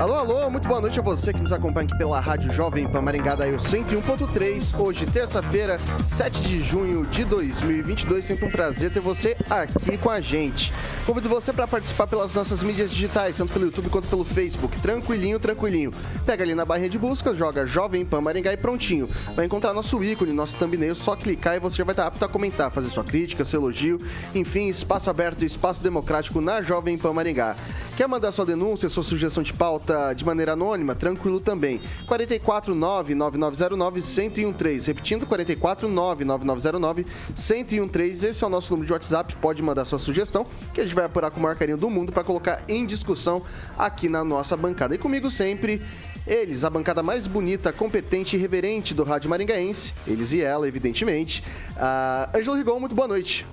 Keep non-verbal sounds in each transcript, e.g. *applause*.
Alô, alô, muito boa noite a você que nos acompanha aqui pela Rádio Jovem Pan Maringá da 101.3. Hoje, terça-feira, 7 de junho de 2022. Sempre um prazer ter você aqui com a gente. Convido você para participar pelas nossas mídias digitais, tanto pelo YouTube quanto pelo Facebook. Tranquilinho, tranquilinho. Pega ali na barra de busca, joga Jovem Pan Maringá e prontinho. Vai encontrar nosso ícone, nosso thumbnail, só clicar e você já vai estar apto a comentar, fazer sua crítica, seu elogio. Enfim, espaço aberto e espaço democrático na Jovem Pan Maringá. Quer mandar sua denúncia, sua sugestão de pauta de maneira anônima? Tranquilo também. 449-9909-1013. Repetindo, 449-9909-1013. Esse é o nosso número de WhatsApp. Pode mandar sua sugestão, que a gente vai apurar com o maior carinho do mundo para colocar em discussão aqui na nossa bancada. E comigo sempre, eles, a bancada mais bonita, competente e reverente do Rádio Maringaense. Eles e ela, evidentemente. Uh, Rigon, muito boa noite.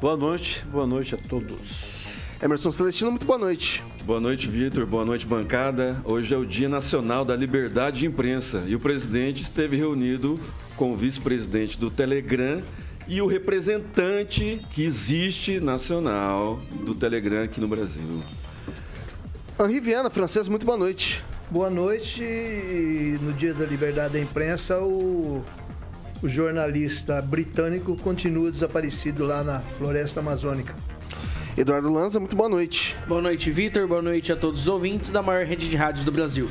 Boa noite, boa noite a todos. Emerson Celestino, muito boa noite. Boa noite, Vitor. Boa noite, bancada. Hoje é o Dia Nacional da Liberdade de Imprensa e o presidente esteve reunido com o vice-presidente do Telegram e o representante que existe nacional do Telegram aqui no Brasil. Henri Viana, francês, muito boa noite. Boa noite. no Dia da Liberdade da Imprensa, o, o jornalista britânico continua desaparecido lá na floresta amazônica. Eduardo Lanza, muito boa noite. Boa noite, Vitor. Boa noite a todos os ouvintes da maior rede de rádios do Brasil.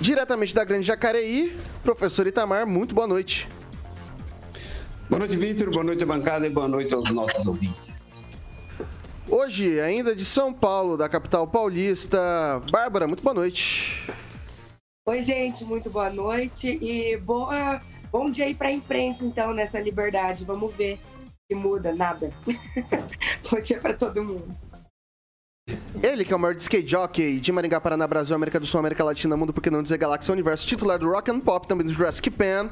Diretamente da Grande Jacareí, professor Itamar, muito boa noite. Boa noite, Vitor. Boa noite, bancada, e boa noite aos nossos ouvintes. Hoje, ainda de São Paulo, da capital paulista, Bárbara, muito boa noite. Oi, gente, muito boa noite e boa, bom dia aí para a imprensa, então, nessa liberdade. Vamos ver que muda, nada. *laughs* Bom dia pra todo mundo. Ele, que é o maior skate jockey de Maringá, Paraná, Brasil, América do Sul, América Latina, Mundo, porque não dizer Galáxia Universo, titular do Rock and Pop, também do Jurassic Pan.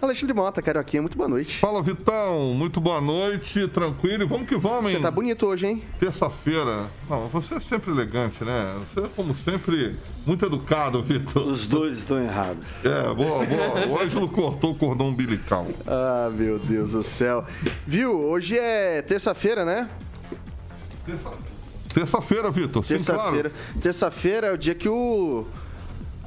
Alexandre Mota, Carioquinha, muito boa noite. Fala, Vitão, muito boa noite, tranquilo, vamos que vamos, hein? Você tá bonito hoje, hein? Terça-feira. Não, você é sempre elegante, né? Você é, como sempre, muito educado, Vitor. Os dois estão errados. É, boa, boa. O Ângelo cortou o cordão umbilical. Ah, meu Deus do céu. Viu, hoje é terça-feira, né? Terça-feira, Vitor. Terça-feira. Claro. Terça-feira é o dia que o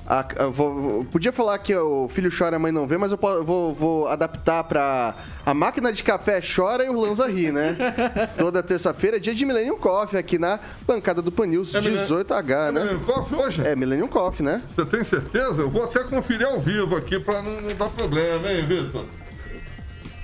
a, vou, podia falar que o filho chora e a mãe não vê, mas eu vou, vou adaptar pra. A máquina de café chora e o Lanza ri, né? *laughs* Toda terça-feira é dia de Millennium Coffee aqui na bancada do Panils, é 18H, é né? Millennium Coffee hoje? É, Millennium Coffee, né? Você tem certeza? Eu vou até conferir ao vivo aqui pra não, não dar problema, hein, Vitor?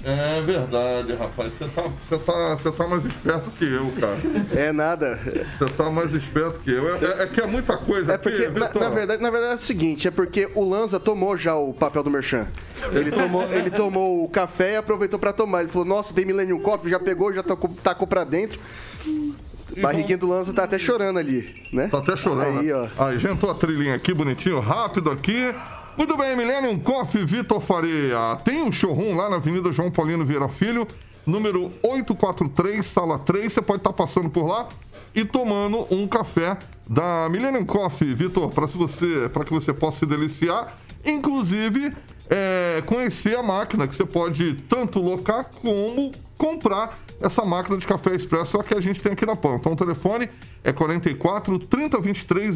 É verdade, rapaz. Você tá, você, tá, você tá mais esperto que eu, cara. É nada. Você tá mais esperto que eu. É, é, é que é muita coisa é porque, aqui, na, na, verdade, na verdade é o seguinte, é porque o Lanza tomou já o papel do Merchan. Ele tomou, ele tomou o café e aproveitou para tomar. Ele falou, nossa, tem Millennium Coffee, já pegou, já tacou, tacou pra dentro. Barriguinha do Lanza tá até chorando ali, né? Tá até chorando. Aí, né? ó. Aí, já entrou a trilhinha aqui, bonitinho, rápido aqui. Muito bem, Millennium Coffee Vitor Faria. Tem um showroom lá na Avenida João Paulino Vieira Filho, número 843, sala 3. Você pode estar passando por lá e tomando um café da Millennium Coffee, Vitor, para que você possa se deliciar. Inclusive, é, conhecer a máquina que você pode tanto locar como comprar essa máquina de café expresso que a gente tem aqui na PAN. Então o telefone é 44 3023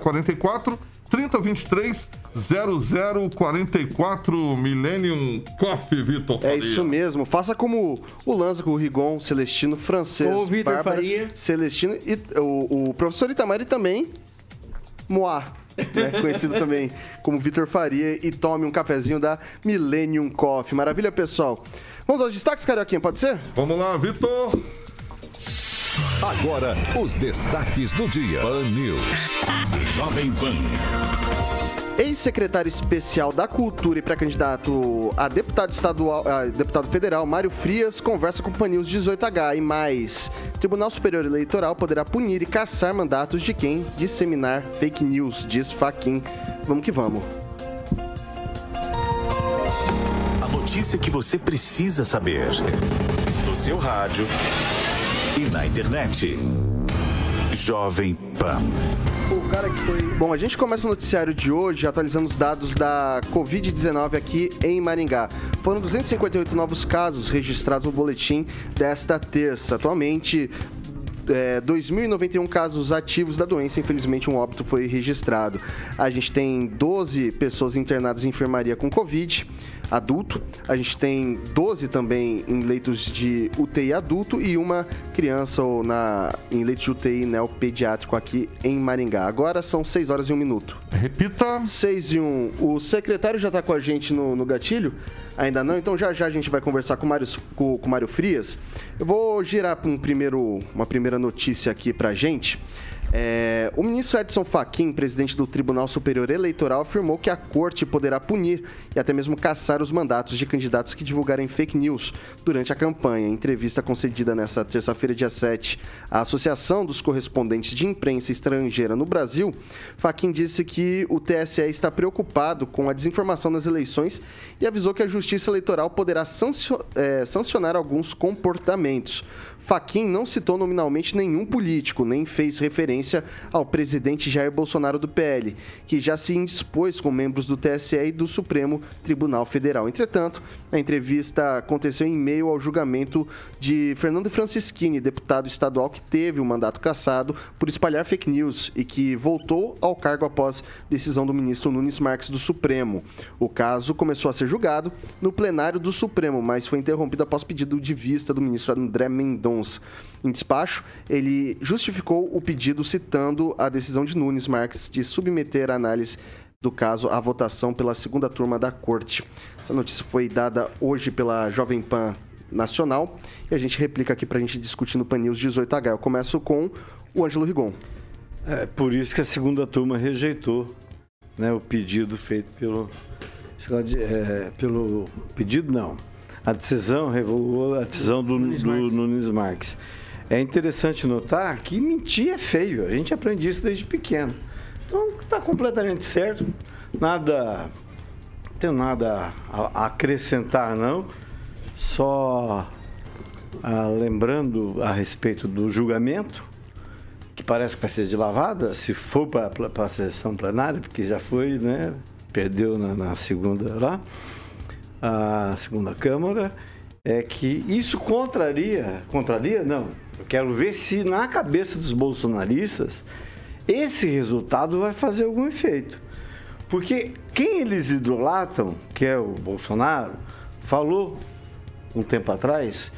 0044 3023 0044 Millennium Coffee, Vitor Faria. É isso mesmo. Faça como o Lanza com o Rigon, Celestino, francês, o Vitor Faria. Celestino e o, o professor Itamari também Moá. *laughs* né, conhecido também como Vitor Faria, e tome um cafezinho da Millennium Coffee. Maravilha, pessoal. Vamos aos destaques, Carioquinha, pode ser? Vamos lá, Vitor. Agora, os destaques do dia. Pan News. Jovem Pan. Ex-secretário especial da Cultura e pré-candidato a deputado estadual, a deputado federal, Mário Frias, conversa com o Panils 18H e mais. Tribunal Superior Eleitoral poderá punir e caçar mandatos de quem disseminar fake news, diz Faquin. Vamos que vamos. A notícia que você precisa saber. No seu rádio e na internet. Jovem Pan. O cara que foi. Bom, a gente começa o noticiário de hoje atualizando os dados da Covid-19 aqui em Maringá. Foram 258 novos casos registrados no boletim desta terça. Atualmente, é, 2.091 casos ativos da doença, infelizmente um óbito foi registrado. A gente tem 12 pessoas internadas em enfermaria com Covid adulto. A gente tem 12 também em leitos de UTI adulto e uma criança ou na, em leito de UTI neopediátrico aqui em Maringá. Agora são 6 horas e 1 minuto. Repita. 6 e 1. O secretário já está com a gente no, no gatilho? Ainda não? Então já já a gente vai conversar com o Mário, com, com Mário Frias. Eu vou girar um primeiro, uma primeira notícia aqui pra gente. É, o ministro Edson Fachin, presidente do Tribunal Superior Eleitoral, afirmou que a corte poderá punir e até mesmo caçar os mandatos de candidatos que divulgarem fake news durante a campanha. Em entrevista concedida nesta terça-feira, dia 7, à Associação dos Correspondentes de Imprensa Estrangeira no Brasil, Fachin disse que o TSE está preocupado com a desinformação nas eleições e avisou que a Justiça Eleitoral poderá é, sancionar alguns comportamentos. Faquin não citou nominalmente nenhum político, nem fez referência ao presidente Jair Bolsonaro do PL, que já se indispôs com membros do TSE e do Supremo Tribunal Federal. Entretanto, a entrevista aconteceu em meio ao julgamento de Fernando Francischini, deputado estadual que teve o mandato cassado por espalhar fake news e que voltou ao cargo após decisão do ministro Nunes Marques do Supremo. O caso começou a ser julgado no plenário do Supremo, mas foi interrompido após pedido de vista do ministro André Mendonça em despacho, ele justificou o pedido citando a decisão de Nunes Marques de submeter a análise do caso à votação pela segunda turma da corte. Essa notícia foi dada hoje pela Jovem Pan Nacional e a gente replica aqui para a gente discutir no Pan News 18H. Eu começo com o Ângelo Rigon. É por isso que a segunda turma rejeitou né, o pedido feito pelo. É, pelo pedido, não a decisão revogou a decisão do Nunes, do Marques. Nunes Marques. É interessante notar que mentir é feio. A gente aprende isso desde pequeno. Então está completamente certo. Nada. Não tenho nada a acrescentar não. Só ah, lembrando a respeito do julgamento, que parece que vai ser de lavada, se for para a sessão plenária, porque já foi, né? Perdeu na, na segunda lá a segunda Câmara, é que isso contraria, contraria não, eu quero ver se na cabeça dos bolsonaristas esse resultado vai fazer algum efeito. Porque quem eles idolatram, que é o Bolsonaro, falou um tempo atrás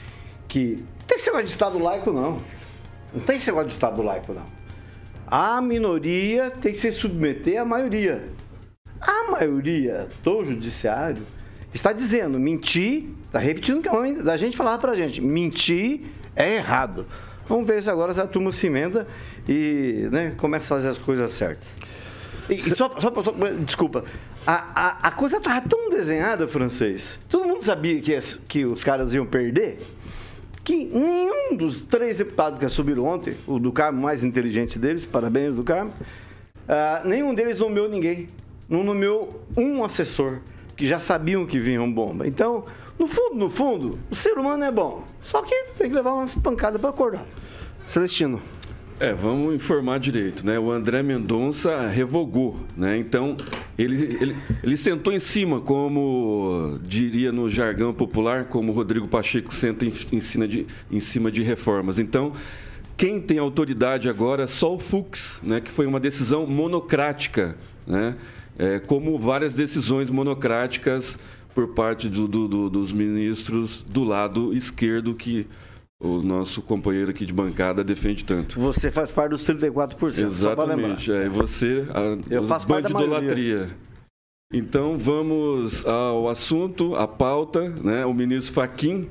que não tem esse negócio de Estado laico, não. Não tem esse negócio de Estado laico, não. A minoria tem que se submeter à maioria. A maioria do judiciário está dizendo mentir, está repetindo o que a mãe da gente falava para a gente, mentir é errado. Vamos ver se agora a turma se emenda e né, começa a fazer as coisas certas. E, só, só, só, desculpa, a, a, a coisa estava tão desenhada, francês, todo mundo sabia que, que os caras iam perder, que nenhum dos três deputados que subiram ontem, o do Carmo mais inteligente deles, parabéns do Carmo, uh, nenhum deles nomeou ninguém. Não nomeou um assessor que já sabiam que vinham bomba. Então, no fundo, no fundo, o ser humano é bom. Só que tem que levar umas pancadas para acordar. Celestino. É, vamos informar direito, né? O André Mendonça revogou, né? Então, ele, ele, ele sentou em cima, como diria no jargão popular, como Rodrigo Pacheco senta em, em, cima, de, em cima de reformas. Então, quem tem autoridade agora é só o Fux, né? Que foi uma decisão monocrática, né? É, como várias decisões monocráticas por parte do, do, do, dos ministros do lado esquerdo que o nosso companheiro aqui de bancada defende tanto. Você faz parte dos 34%. Exatamente. É, você, a, Eu faço parte da bandidolatria. Então vamos ao assunto, à pauta, né? O ministro Faquim,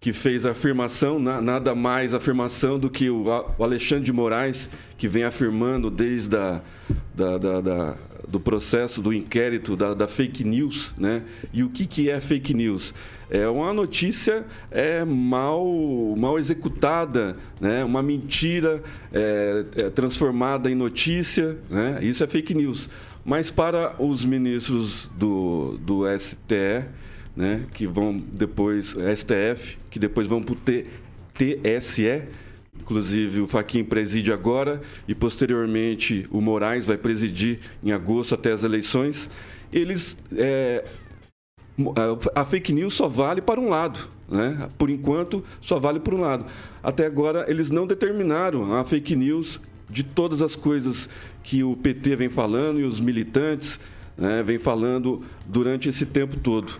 que fez a afirmação, na- nada mais afirmação do que o, o Alexandre de Moraes, que vem afirmando desde a, da, da- da- do processo do inquérito da, da fake news, né? E o que, que é fake news? É uma notícia é, mal, mal executada, né? uma mentira é, é, transformada em notícia, né? isso é fake news. Mas para os ministros do, do STE, né, que vão depois, STF, que depois vão para o TSE, inclusive o Faquin preside agora e posteriormente o Moraes vai presidir em agosto até as eleições, eles é, a fake news só vale para um lado, né? Por enquanto, só vale para um lado. Até agora, eles não determinaram a fake news de todas as coisas que o PT vem falando e os militantes né, vem falando durante esse tempo todo.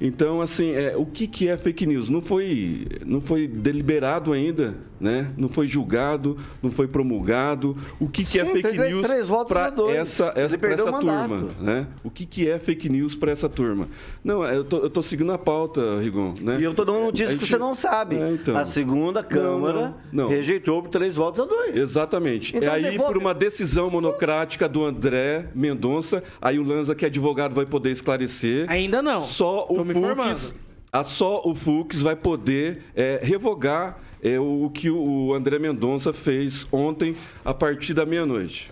Então, assim, é, o que, que é fake news? Não foi, não foi deliberado ainda, né? não foi julgado, não foi promulgado. O que, que é Sim, fake teve news três votos a para dois. essa, essa, Ele pra essa o turma? né? O que, que é fake news para essa turma? Não, eu tô, eu tô seguindo a pauta, Rigon. Né? E eu tô dando uma notícia A que gente- você não sabe. É, então. A segunda Câmara não, não. rejeitou por três votos a dois. Exatamente. Então, é aí, devolve- por uma decisão monocrática do André Mendonça, aí o Lanza, que é advogado, vai poder esclarecer. Ainda não. Só o me Fux, informando. a, só o Fux vai poder é, revogar é, o, que o André Mendonça fez ontem, a partir da meia-noite.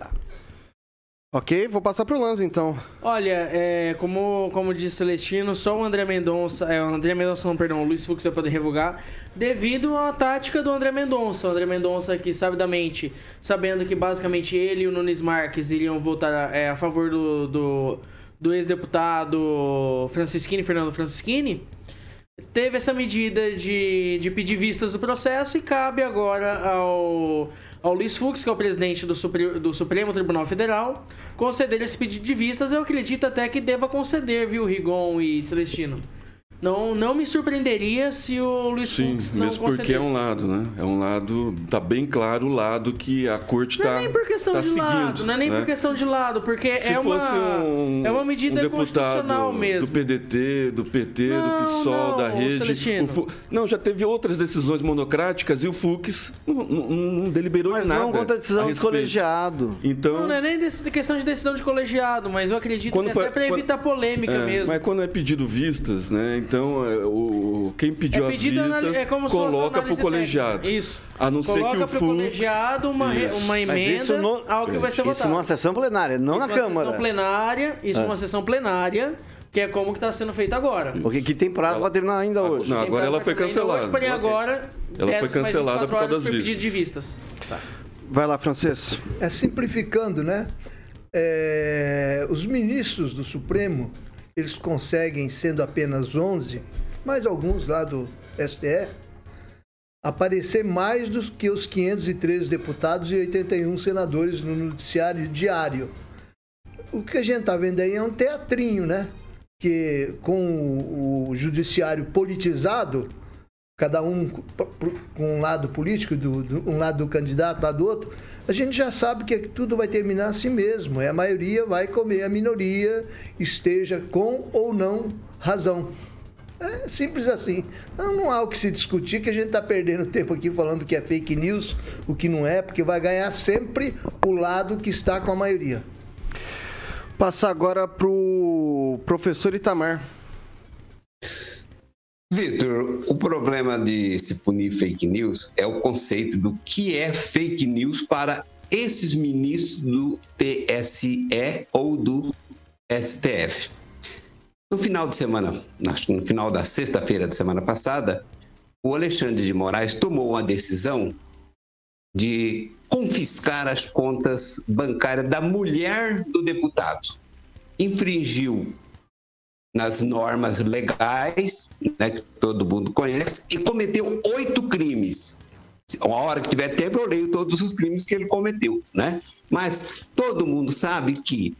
Ok, vou passar pro Lanza então. Olha, é, como, como disse o Celestino, só o André Mendonça, é, o André Mendonça, não, perdão, o Luiz Fux vai poder revogar, devido à tática do André Mendonça. O André Mendonça que, sabidamente, sabendo que basicamente ele e o Nunes Marques iriam votar é, a favor do, do, do ex-deputado Francisquini, Fernando Francisquini, teve essa medida de, de pedir vistas do processo e cabe agora ao, ao Luiz Fux, que é o presidente do, Supre- do Supremo Tribunal Federal, conceder esse pedido de vistas. Eu acredito até que deva conceder, viu, Rigon e Celestino? Não, não me surpreenderia se o Luiz Sim, Fux não mesmo porque é um lado, né? É um lado, tá bem claro o lado que a corte Não está é nem por questão tá de seguindo. lado, não é nem né? por questão de lado, porque Se é uma, fosse um, é uma medida um constitucional mesmo. do PDT, do PT, Não, do PSOL, não, da rede. Celestino. o Fu- Não, já teve outras decisões monocráticas e o Fux não, não- não deliberou Mas em nada. não contra a decisão a respeito. colegiado. Então, Não, não é nem questão de decisão de colegiado, mas eu acredito Quando que foi- até para evitar polêmica é, mesmo. mas quando é pedido vistas, né? Então, é, o, quem pediu É as vistas é coloca para o colegiado. técnica. Isso. A não ser que Coloca o pro Fux... colegiado uma, re- Isso. uma Mas emenda isso no, ao que vai ser isso votado. numa sessão plenária, não Isso na Câmara. sessão plenária, isso É. numa sessão plenária, que é como que está sendo feito agora. Porque que tem prazo para terminar ainda hoje. Não, agora ela foi cancelada. Hoje, porém agora Ela foi cancelada 24 por causa das vistas. de vistas. Vai lá, Francês. É simplificando, né? É, os ministros do Supremo, eles conseguem, sendo apenas 11, mais alguns lá do STF, aparecer mais do que os 513 deputados e 81 senadores no noticiário diário. O que a gente está vendo aí é um teatrinho, né? Que com o judiciário politizado, cada um com um lado político, do, do- um lado do candidato, lado do outro, a gente já sabe que tudo vai terminar assim mesmo. É a maioria vai comer a minoria, esteja com ou não razão. É simples assim. Não, não há o que se discutir, que a gente está perdendo tempo aqui falando que é fake news, o que não é, porque vai ganhar sempre o lado que está com a maioria. Passar agora pro professor Itamar. Vitor, o problema de se punir fake news é o conceito do que é fake news para esses ministros do TSE ou do STF. No final de semana, no final da sexta-feira da semana passada, o Alexandre de Moraes tomou uma decisão de confiscar as contas bancárias da mulher do deputado. Infringiu nas normas legais, né, que todo mundo conhece, e cometeu oito crimes. Uma hora que tiver tempo, eu leio todos os crimes que ele cometeu, né? Mas todo mundo sabe que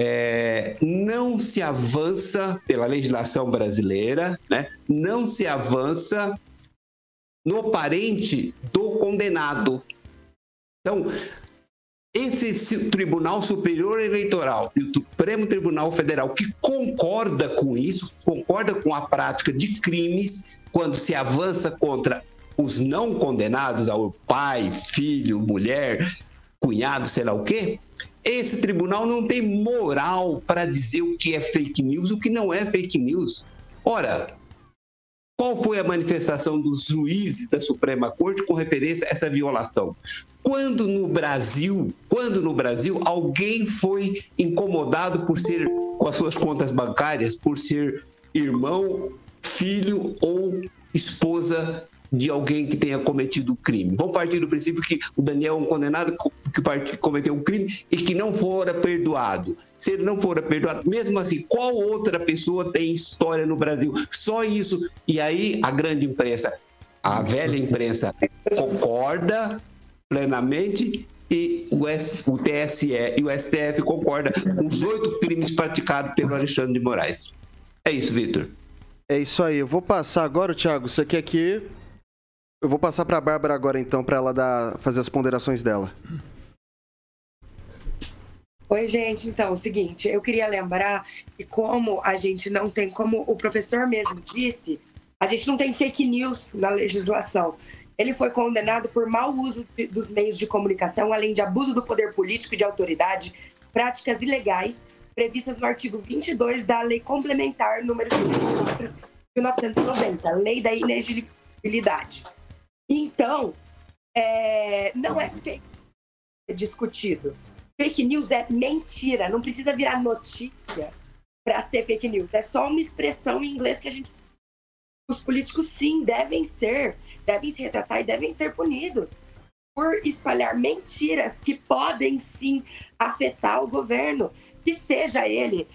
é, não se avança pela legislação brasileira, né? Não se avança no parente do condenado. Então, esse Tribunal Superior Eleitoral e o Supremo Tribunal Federal que concorda com isso, concorda com a prática de crimes quando se avança contra os não condenados, ao pai, filho, mulher, cunhado, sei lá o quê, esse tribunal não tem moral para dizer o que é fake news, o que não é fake news. Ora, qual foi a manifestação dos juízes da Suprema Corte com referência a essa violação? Quando no Brasil, quando no Brasil alguém foi incomodado por ser com as suas contas bancárias, por ser irmão, filho ou esposa de alguém que tenha cometido o crime. Vamos partir do princípio que o Daniel é um condenado que cometeu um crime e que não fora perdoado. Se ele não fora perdoado, mesmo assim, qual outra pessoa tem história no Brasil? Só isso. E aí a grande imprensa, a velha imprensa, concorda plenamente e o, S, o TSE e o STF concordam com os oito crimes praticados pelo Alexandre de Moraes. É isso, Vitor. É isso aí. Eu vou passar agora, Thiago. Você quer que eu vou passar para a Bárbara agora, então, para ela dar, fazer as ponderações dela. Oi, gente. Então, é o seguinte, eu queria lembrar que como a gente não tem, como o professor mesmo disse, a gente não tem fake news na legislação. Ele foi condenado por mau uso de, dos meios de comunicação, além de abuso do poder político e de autoridade, práticas ilegais previstas no artigo 22 da Lei Complementar número 1990, Lei da Inegibilidade. Então, é, não é fake discutido. Fake news é mentira, não precisa virar notícia para ser fake news. É só uma expressão em inglês que a gente. Os políticos, sim, devem ser, devem se retratar e devem ser punidos por espalhar mentiras que podem, sim, afetar o governo. Que seja ele,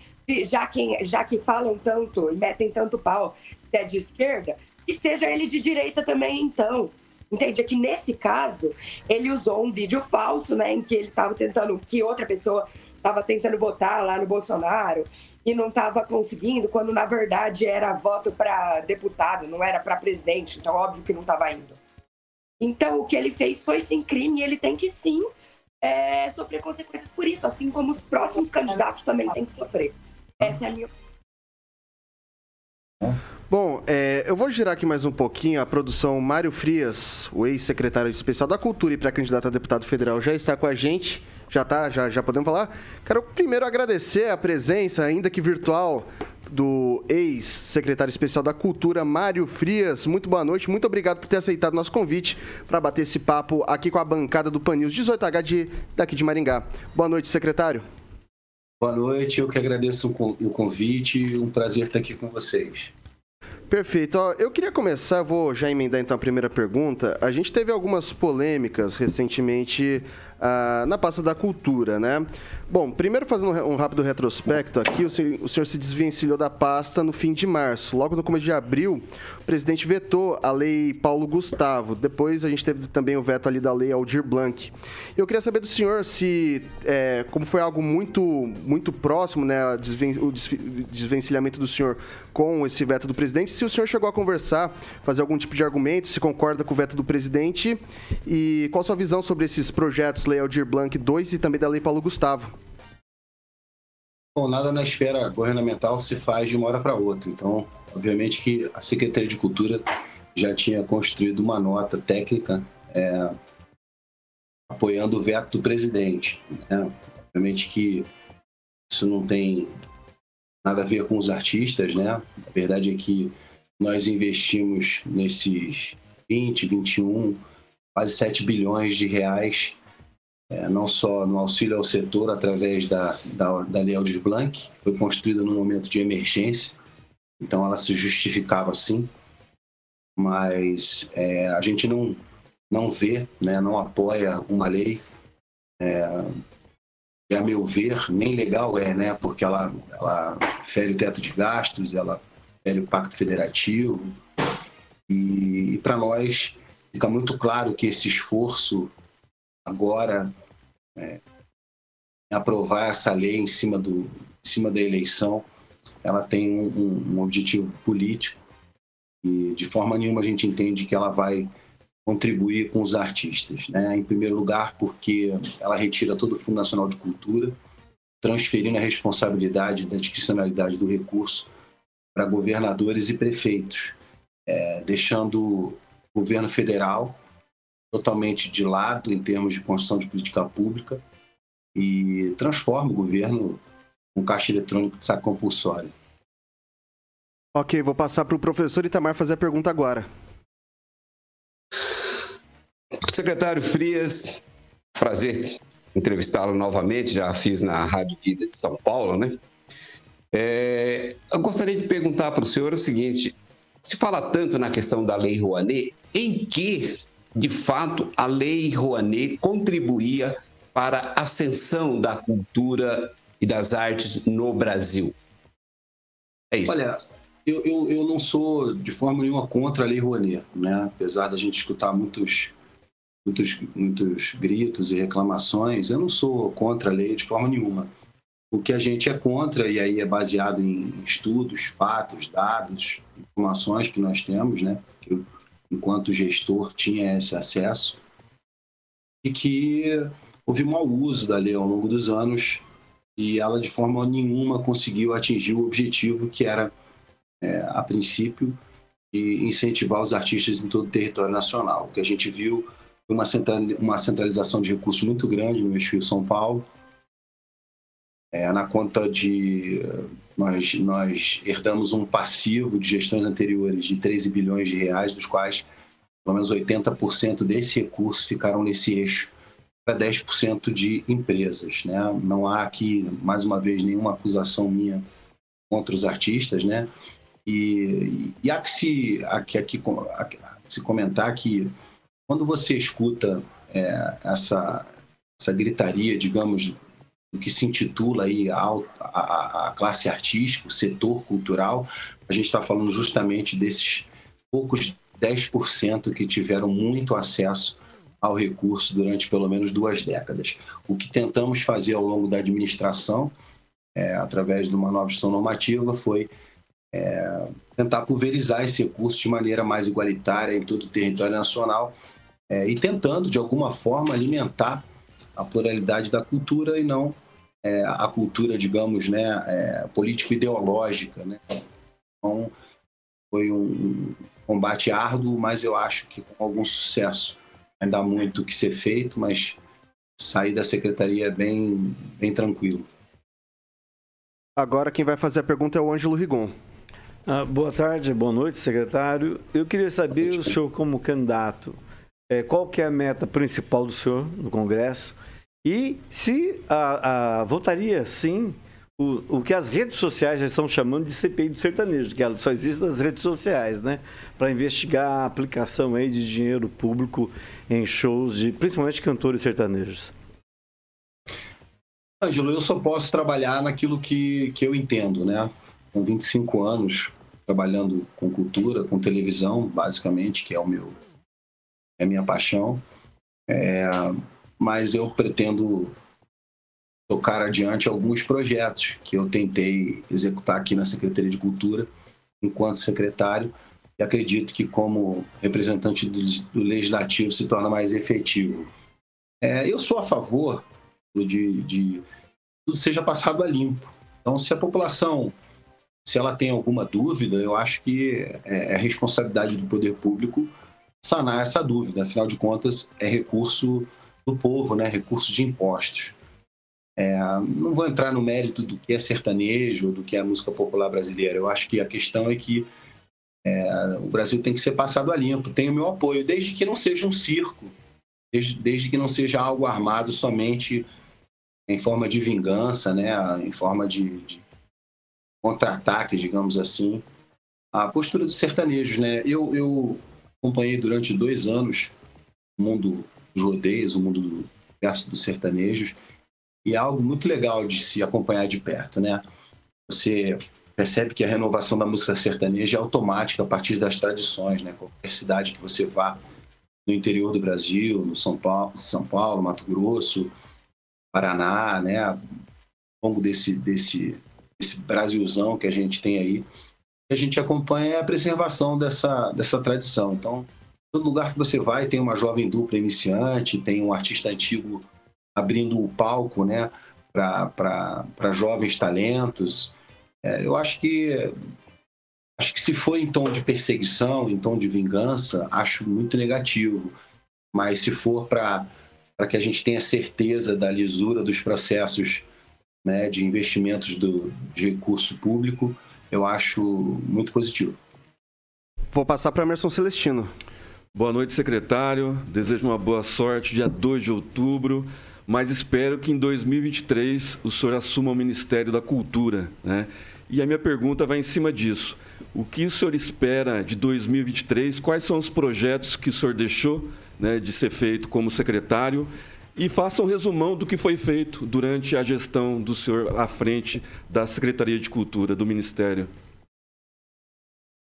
já, quem, já que falam tanto e metem tanto pau que é de esquerda, que seja ele de direita também, então. Entende? É que nesse caso, ele usou um vídeo falso, né, em que ele estava tentando, que outra pessoa estava tentando votar lá no Bolsonaro e não estava conseguindo, quando na verdade era voto para deputado, não era para presidente, então óbvio que não estava indo. Então o que ele fez foi sim crime e ele tem que sim é, sofrer consequências por isso, assim como os próximos candidatos também têm que sofrer. Essa é a minha. Bom, é, eu vou girar aqui mais um pouquinho. A produção Mário Frias, o ex-secretário especial da Cultura e pré-candidato a deputado federal, já está com a gente. Já tá, já, já podemos falar. Quero primeiro agradecer a presença, ainda que virtual, do ex-secretário especial da Cultura, Mário Frias. Muito boa noite, muito obrigado por ter aceitado nosso convite para bater esse papo aqui com a bancada do Panils 18H de, daqui de Maringá. Boa noite, secretário. Boa noite, eu que agradeço o convite, um prazer estar aqui com vocês. Perfeito. Ó, eu queria começar, vou já emendar então a primeira pergunta. A gente teve algumas polêmicas recentemente ah, na pasta da cultura, né? Bom, primeiro fazendo um rápido retrospecto aqui, o senhor, o senhor, se desvencilhou da pasta no fim de março. Logo no começo de abril, o presidente vetou a lei Paulo Gustavo. Depois a gente teve também o veto ali da lei Aldir Blanc. Eu queria saber do senhor se, é, como foi algo muito, muito próximo, né, o desvencilhamento do senhor com esse veto do presidente, se o senhor chegou a conversar, fazer algum tipo de argumento, se concorda com o veto do presidente e qual a sua visão sobre esses projetos Lei Aldir Blanc 2 e também da Lei Paulo Gustavo. Bom, nada na esfera governamental se faz de uma hora para outra. Então, obviamente que a Secretaria de Cultura já tinha construído uma nota técnica é, apoiando o veto do presidente. Né? Obviamente que isso não tem nada a ver com os artistas, né? A verdade é que nós investimos nesses 20, 21, quase 7 bilhões de reais é, não só no auxílio ao setor através da, da, da Lei Aldir Blanc, que foi construída num momento de emergência, então ela se justificava assim, mas é, a gente não, não vê, né, não apoia uma lei é, que, a meu ver, nem legal é, né, porque ela, ela fere o teto de gastos, ela fere o pacto federativo, e, e para nós fica muito claro que esse esforço agora é, aprovar essa lei em cima, do, em cima da eleição, ela tem um, um objetivo político E de forma nenhuma a gente entende que ela vai contribuir com os artistas. Né? Em primeiro lugar, porque ela retira todo o Fundo Nacional de Cultura, transferindo a responsabilidade da discricionalidade do recurso para governadores e prefeitos, é, deixando o governo federal totalmente de lado em termos de construção de política pública e transforma o governo com caixa eletrônico de saco compulsório. Ok, vou passar para o professor Itamar fazer a pergunta agora. Secretário Frias, prazer entrevistá-lo novamente, já fiz na Rádio Vida de São Paulo, né? É, eu gostaria de perguntar para o senhor o seguinte: se fala tanto na questão da Lei Rouanet, em que, de fato, a Lei Rouanet contribuía para a ascensão da cultura e das artes no Brasil? É isso. Olha, eu, eu, eu não sou de forma nenhuma contra a Lei Rouanet, né? apesar da gente escutar muitos muitos, muitos gritos e reclamações. Eu não sou contra a lei de forma nenhuma. O que a gente é contra, e aí é baseado em estudos, fatos, dados, informações que nós temos, né? Que eu, enquanto gestor, tinha esse acesso, e que houve mau uso da lei ao longo dos anos e ela de forma nenhuma conseguiu atingir o objetivo que era, é, a princípio, de incentivar os artistas em todo o território nacional. O que a gente viu uma, uma centralização de recursos muito grande no eixo São Paulo. É, na conta de. Nós, nós herdamos um passivo de gestões anteriores de 13 bilhões de reais, dos quais pelo menos 80% desse recurso ficaram nesse eixo para 10% de empresas. Né? Não há aqui, mais uma vez, nenhuma acusação minha contra os artistas, né? E, e há que se, aqui, aqui, se comentar que quando você escuta é, essa, essa gritaria, digamos, do que se intitula aí a, a, a classe artística, o setor cultural, a gente está falando justamente desses poucos 10% que tiveram muito acesso ao recurso durante pelo menos duas décadas. O que tentamos fazer ao longo da administração, é, através de uma nova gestão normativa, foi é, tentar pulverizar esse recurso de maneira mais igualitária em todo o território nacional é, e tentando, de alguma forma, alimentar a pluralidade da cultura e não é, a cultura, digamos, né, é, político-ideológica. Né? Então, foi um combate árduo, mas eu acho que com algum sucesso. Ainda há muito que ser feito, mas sair da secretaria é bem, bem tranquilo. Agora quem vai fazer a pergunta é o Ângelo Rigon. Ah, boa tarde, boa noite, secretário. Eu queria saber, o senhor como candidato, é, qual que é a meta principal do senhor no Congresso e se a, a votaria sim o, o que as redes sociais já estão chamando de CPI do sertanejo, que ela só existe nas redes sociais, né? Para investigar a aplicação aí de dinheiro público em shows de principalmente cantores sertanejos. Ângelo, eu só posso trabalhar naquilo que, que eu entendo, né? Com 25 anos trabalhando com cultura, com televisão, basicamente, que é o meu é minha paixão. É, mas eu pretendo tocar adiante alguns projetos que eu tentei executar aqui na Secretaria de Cultura enquanto secretário e acredito que como representante do, do legislativo se torna mais efetivo. É, eu sou a favor de, de tudo seja passado a limpo. Então, se a população se ela tem alguma dúvida, eu acho que é, é responsabilidade do poder público sanar essa dúvida. Afinal de contas, é recurso do povo, né? recurso de impostos. É, não vou entrar no mérito do que é sertanejo, do que é música popular brasileira. Eu acho que a questão é que é, o Brasil tem que ser passado a limpo. Tem o meu apoio, desde que não seja um circo, desde, desde que não seja algo armado somente em forma de vingança, né? em forma de, de contra-ataque, digamos assim. A postura dos sertanejos, né? Eu, eu acompanhei durante dois anos o mundo dos rodeios, o mundo do verso dos sertanejos, e é algo muito legal de se acompanhar de perto, né? Você percebe que a renovação da música sertaneja é automática a partir das tradições, né? Qualquer cidade que você vá no interior do Brasil, no São Paulo, São Paulo, Mato Grosso, Paraná, né? Ao longo desse, desse, desse Brasilzão que a gente tem aí, a gente acompanha a preservação dessa, dessa tradição. Então, todo lugar que você vai tem uma jovem dupla iniciante, tem um artista antigo abrindo o palco né, para jovens talentos. É, eu acho que acho que se for em tom de perseguição, em tom de vingança, acho muito negativo. Mas se for para que a gente tenha certeza da lisura dos processos né, de investimentos do, de recurso público, eu acho muito positivo. Vou passar para Emerson Celestino. Boa noite, secretário. Desejo uma boa sorte dia 2 de outubro, mas espero que em 2023 o senhor assuma o Ministério da Cultura. Né? E a minha pergunta vai em cima disso. O que o senhor espera de 2023? Quais são os projetos que o senhor deixou né, de ser feito como secretário? E faça um resumão do que foi feito durante a gestão do senhor à frente da Secretaria de Cultura do Ministério.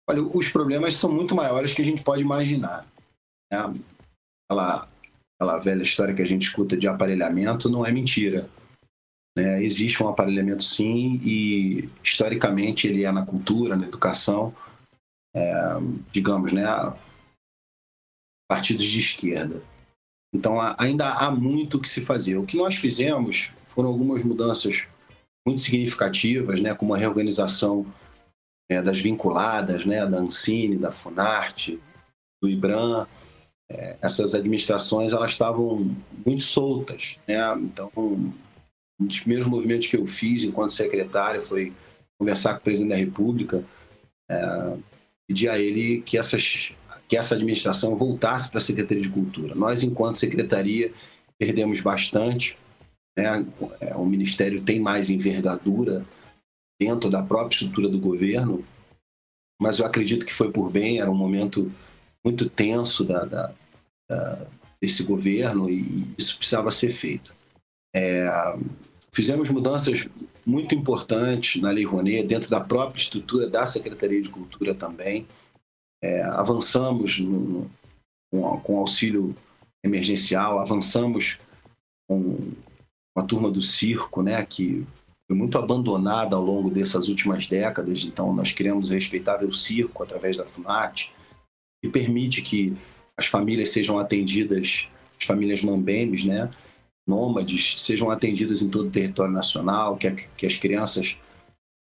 Olha, os problemas são muito maiores que a gente pode imaginar. Né? Aquela, aquela velha história que a gente escuta de aparelhamento não é mentira. Né? Existe um aparelhamento sim, e historicamente ele é na cultura, na educação, é, digamos, né? partidos de esquerda. Então ainda há muito que se fazer. O que nós fizemos foram algumas mudanças muito significativas, né, como a reorganização é, das vinculadas, né, da Ancine, da Funarte, do IBRAM. É, essas administrações elas estavam muito soltas. Né? Então, um dos primeiros movimentos que eu fiz enquanto secretário foi conversar com o presidente da República, é, pedir a ele que, essas, que essa administração voltasse para a Secretaria de Cultura. Nós, enquanto secretaria, perdemos bastante. Né? É, o Ministério tem mais envergadura dentro da própria estrutura do governo, mas eu acredito que foi por bem, era um momento muito tenso da, da, desse governo e isso precisava ser feito. É, fizemos mudanças muito importantes na Lei Rouanet, dentro da própria estrutura da Secretaria de Cultura também. É, avançamos no, com, com auxílio emergencial, avançamos com, com a turma do circo, né, que foi muito abandonada ao longo dessas últimas décadas. Então, nós criamos o respeitável circo através da FUNAT, que permite que as famílias sejam atendidas, as famílias mambembes, né, nômades, sejam atendidas em todo o território nacional, que, a, que as crianças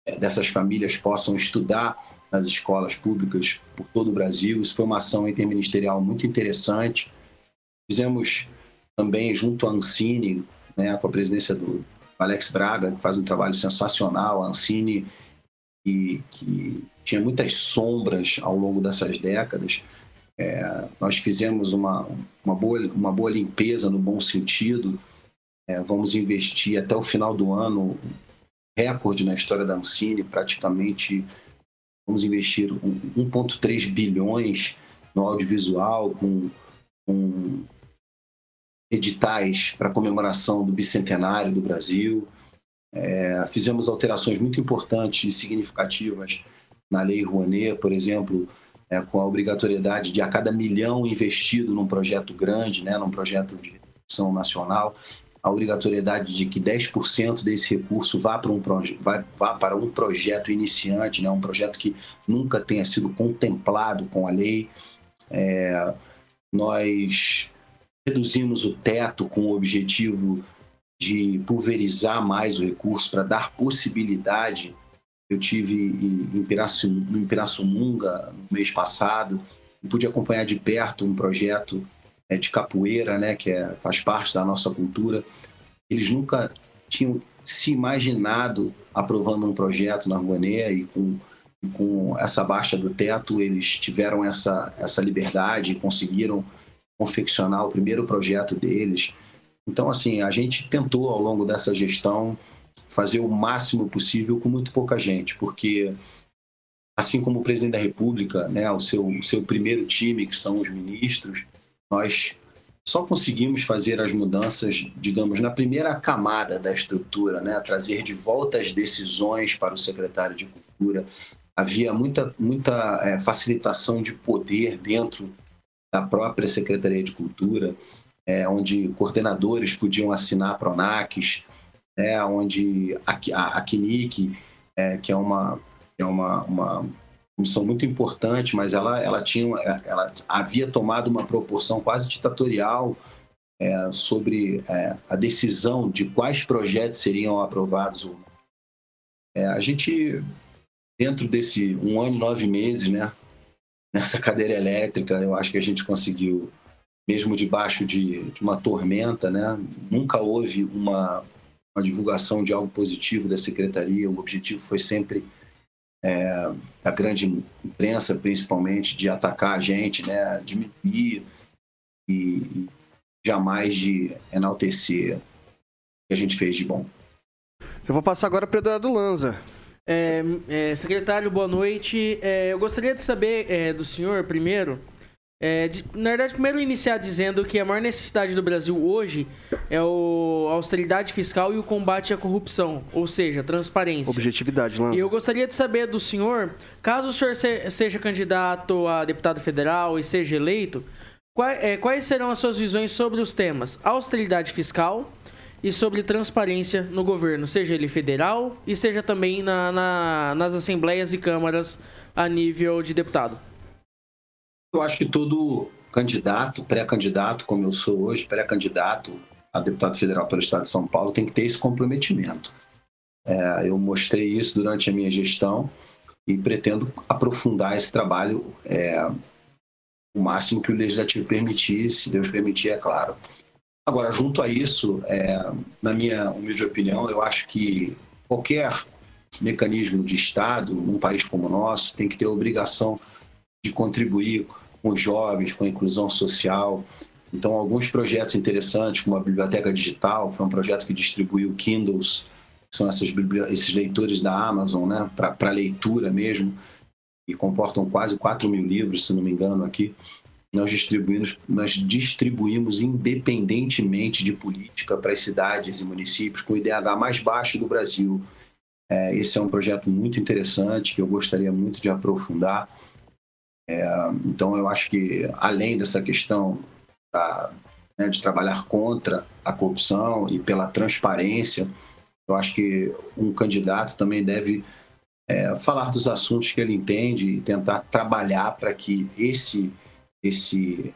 é, dessas famílias possam estudar nas escolas públicas por todo o Brasil. Isso foi uma ação interministerial muito interessante. Fizemos também, junto à Ancine, né, com a presidência do Alex Braga, que faz um trabalho sensacional, a Ancine, que, que tinha muitas sombras ao longo dessas décadas. É, nós fizemos uma, uma, boa, uma boa limpeza no bom sentido. É, vamos investir até o final do ano, recorde na história da Ancine, praticamente vamos investir 1,3 bilhões no audiovisual, com, com editais para comemoração do bicentenário do Brasil. É, fizemos alterações muito importantes e significativas na Lei Rouanet, por exemplo, é, com a obrigatoriedade de a cada milhão investido num projeto grande, né, num projeto de redução nacional, a obrigatoriedade de que 10% desse recurso vá para, um vá, vá para um projeto iniciante, né, um projeto que nunca tenha sido contemplado com a lei. É, nós reduzimos o teto com o objetivo de pulverizar mais o recurso para dar possibilidade. Eu tive em Pirassununga no mês passado e pude acompanhar de perto um projeto é, de capoeira, né, que é, faz parte da nossa cultura. Eles nunca tinham se imaginado aprovando um projeto na Rouanet e com, com essa baixa do teto eles tiveram essa, essa liberdade e conseguiram confeccionar o primeiro projeto deles. Então, assim, a gente tentou ao longo dessa gestão fazer o máximo possível com muito pouca gente, porque assim como o presidente da República, né, o seu, o seu primeiro time, que são os ministros, nós só conseguimos fazer as mudanças, digamos, na primeira camada da estrutura, né, trazer de volta as decisões para o secretário de Cultura. Havia muita, muita é, facilitação de poder dentro da própria Secretaria de Cultura, é, onde coordenadores podiam assinar PRONACs, é, onde a, a, a é, que é uma, é uma, uma comissão muito importante, mas ela, ela tinha, ela havia tomado uma proporção quase ditatorial é, sobre é, a decisão de quais projetos seriam aprovados. É, a gente, dentro desse um ano e nove meses, né, nessa cadeira elétrica, eu acho que a gente conseguiu, mesmo debaixo de, de uma tormenta, né, nunca houve uma, uma divulgação de algo positivo da secretaria. O objetivo foi sempre é, a grande imprensa, principalmente, de atacar a gente, né, diminuir e jamais de enaltecer o que a gente fez de bom. Eu vou passar agora para o Eduardo Lanza. É, é, secretário, boa noite. É, eu gostaria de saber é, do senhor, primeiro, é, de, na verdade, primeiro iniciar dizendo que a maior necessidade do Brasil hoje é o, a austeridade fiscal e o combate à corrupção, ou seja, transparência. Objetividade, Lanza. E eu gostaria de saber do senhor, caso o senhor se, seja candidato a deputado federal e seja eleito, quais, é, quais serão as suas visões sobre os temas austeridade fiscal e sobre transparência no governo, seja ele federal e seja também na, na, nas assembleias e câmaras a nível de deputado? Eu acho que todo candidato, pré-candidato, como eu sou hoje, pré-candidato a deputado federal pelo Estado de São Paulo, tem que ter esse comprometimento. É, eu mostrei isso durante a minha gestão e pretendo aprofundar esse trabalho é, o máximo que o legislativo permitir, se Deus permitir, é claro. Agora, junto a isso, é, na minha humilde opinião, eu acho que qualquer mecanismo de Estado, num país como o nosso, tem que ter a obrigação de contribuir com os jovens, com a inclusão social. Então, alguns projetos interessantes, como a Biblioteca Digital, foi um projeto que distribuiu Kindles, que são essas, esses leitores da Amazon, né, para leitura mesmo, e comportam quase 4 mil livros, se não me engano, aqui nós distribuímos, nós distribuímos independentemente de política para as cidades e municípios com o IDH mais baixo do Brasil. É, esse é um projeto muito interessante que eu gostaria muito de aprofundar. É, então, eu acho que, além dessa questão da, né, de trabalhar contra a corrupção e pela transparência, eu acho que um candidato também deve é, falar dos assuntos que ele entende e tentar trabalhar para que esse esse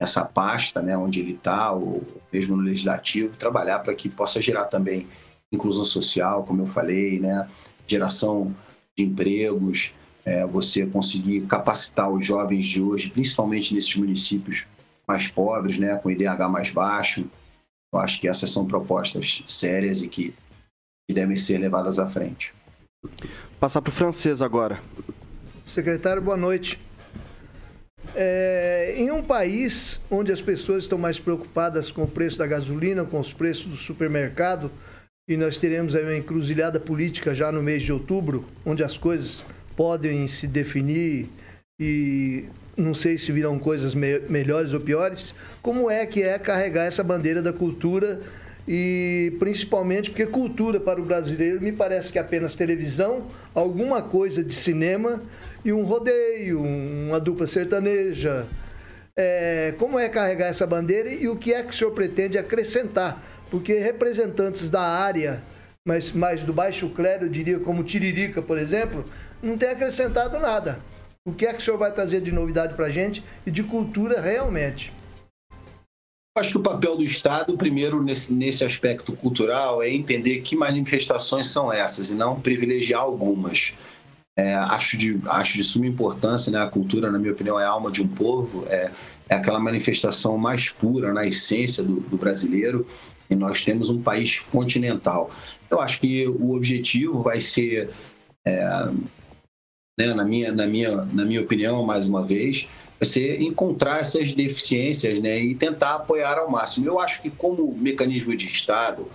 essa pasta, né, onde ele está, ou mesmo no legislativo, trabalhar para que possa gerar também inclusão social, como eu falei, né, geração de empregos, é, você conseguir capacitar os jovens de hoje, principalmente nesses municípios mais pobres, né, com IDH mais baixo. Eu acho que essas são propostas sérias e que, que devem ser levadas à frente. Passar para o francês agora. Secretário, boa noite. É, em um país onde as pessoas estão mais preocupadas com o preço da gasolina, com os preços do supermercado, e nós teremos aí uma encruzilhada política já no mês de outubro, onde as coisas podem se definir e não sei se virão coisas me melhores ou piores, como é que é carregar essa bandeira da cultura e principalmente porque cultura para o brasileiro me parece que é apenas televisão, alguma coisa de cinema e um rodeio, uma dupla sertaneja. É, como é carregar essa bandeira e o que é que o senhor pretende acrescentar? Porque representantes da área, mas mais do baixo clero, eu diria como Tiririca, por exemplo, não tem acrescentado nada. O que é que o senhor vai trazer de novidade para a gente e de cultura realmente? Acho que o papel do Estado, primeiro, nesse, nesse aspecto cultural, é entender que manifestações são essas e não privilegiar algumas. É, acho, de, acho de suma importância, né? A cultura, na minha opinião, é a alma de um povo, é, é aquela manifestação mais pura na essência do, do brasileiro. E nós temos um país continental. Eu acho que o objetivo vai ser, é, né, na, minha, na, minha, na minha opinião, mais uma vez, ser encontrar essas deficiências né, e tentar apoiar ao máximo. Eu acho que, como mecanismo de Estado,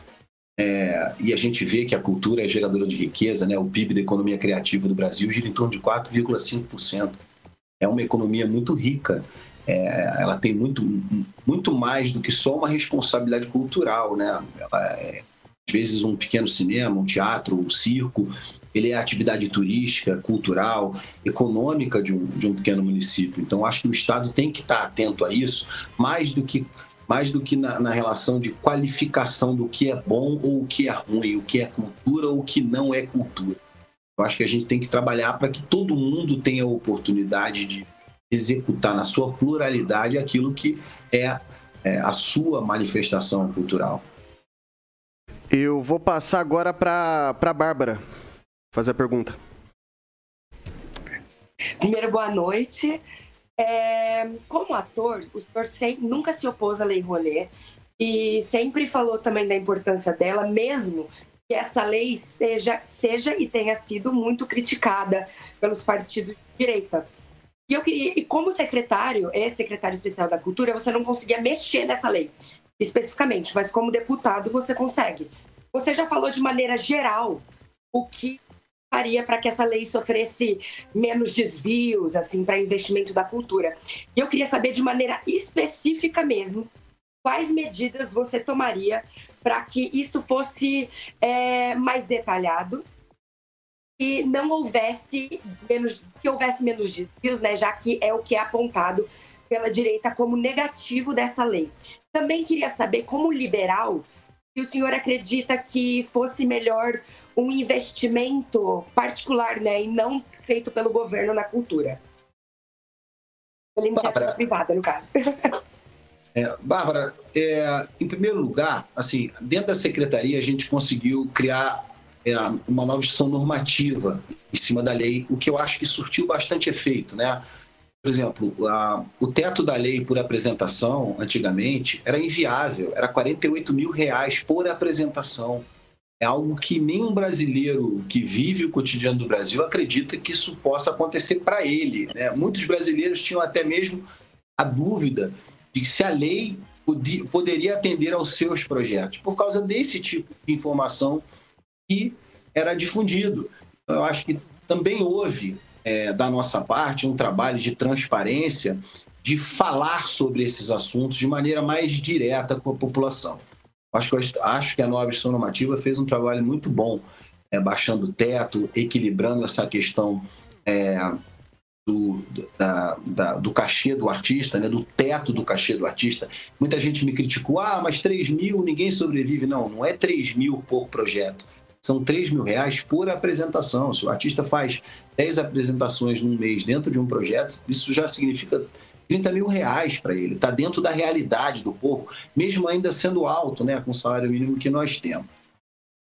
é, e a gente vê que a cultura é geradora de riqueza, né? o PIB da economia criativa do Brasil gira em torno de 4,5%. É uma economia muito rica, é, ela tem muito, muito mais do que só uma responsabilidade cultural. Né? Ela é, às vezes um pequeno cinema, um teatro, um circo, ele é atividade turística, cultural, econômica de um, de um pequeno município. Então, acho que o Estado tem que estar atento a isso, mais do que mais do que na, na, relação de qualificação do que é bom ou o que é ruim, o que é cultura ou o que não é cultura. Eu acho que a gente tem que trabalhar para que todo mundo tenha a oportunidade de executar na sua pluralidade aquilo que é, é a sua manifestação cultural. Eu vou passar agora para a Bárbara fazer a pergunta. Primeiro, boa noite. É, como ator, o senhor nunca se opôs à Lei Rolê e sempre falou também da importância dela, mesmo que essa lei seja, seja e tenha sido muito criticada pelos partidos de direita. E eu queria, e como secretário, ex-secretário especial da Cultura, você não conseguia mexer nessa lei especificamente, mas como deputado você consegue. Você já falou de maneira geral o que faria para que essa lei sofresse menos desvios, assim, para investimento da cultura. E eu queria saber de maneira específica mesmo quais medidas você tomaria para que isso fosse é, mais detalhado e não houvesse menos que houvesse menos desvios, né, já que é o que é apontado pela direita como negativo dessa lei. Também queria saber como liberal o senhor acredita que fosse melhor um investimento particular, né, e não feito pelo governo na cultura. Pela iniciativa privada, no caso. *laughs* É, Bárbara, é, em primeiro lugar, assim, dentro da secretaria a gente conseguiu criar é, uma nova instituição normativa em cima da lei, o que eu acho que surtiu bastante efeito, né? Por exemplo, a, o teto da lei por apresentação, antigamente, era inviável, era 48 mil reais por apresentação. É algo que nenhum brasileiro que vive o cotidiano do Brasil acredita que isso possa acontecer para ele. Né? Muitos brasileiros tinham até mesmo a dúvida de se a lei poderia atender aos seus projetos, por causa desse tipo de informação que era difundido. Eu acho que também houve, é, da nossa parte, um trabalho de transparência, de falar sobre esses assuntos de maneira mais direta com a população. Acho que, acho que a nova gestão normativa fez um trabalho muito bom, é, baixando o teto, equilibrando essa questão é, do, da, da, do cachê do artista, né, do teto do cachê do artista. Muita gente me criticou, ah, mas 3 mil, ninguém sobrevive. Não, não é 3 mil por projeto. São 3 mil reais por apresentação. Se o artista faz 10 apresentações num mês dentro de um projeto, isso já significa 30 mil reais para ele. Está dentro da realidade do povo, mesmo ainda sendo alto, né, com o salário mínimo que nós temos.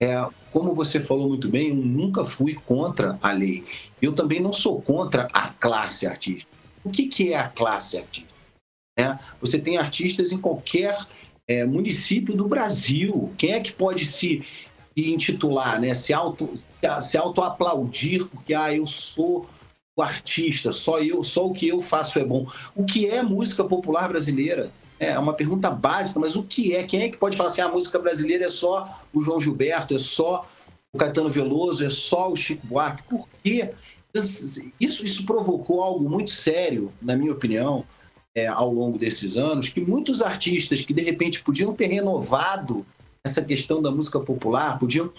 É, como você falou muito bem, eu nunca fui contra a lei. Eu também não sou contra a classe artística. O que, que é a classe artística? É, você tem artistas em qualquer é, município do Brasil. Quem é que pode se, se intitular, né? se auto-aplaudir se auto porque ah, eu sou o artista, só eu, só o que eu faço é bom. O que é música popular brasileira? É uma pergunta básica, mas o que é? Quem é que pode falar assim, ah, a música brasileira é só o João Gilberto, é só o Caetano Veloso, é só o Chico Buarque? Por quê? Isso, isso provocou algo muito sério, na minha opinião, é, ao longo desses anos, que muitos artistas que de repente podiam ter renovado essa questão da música popular, podiam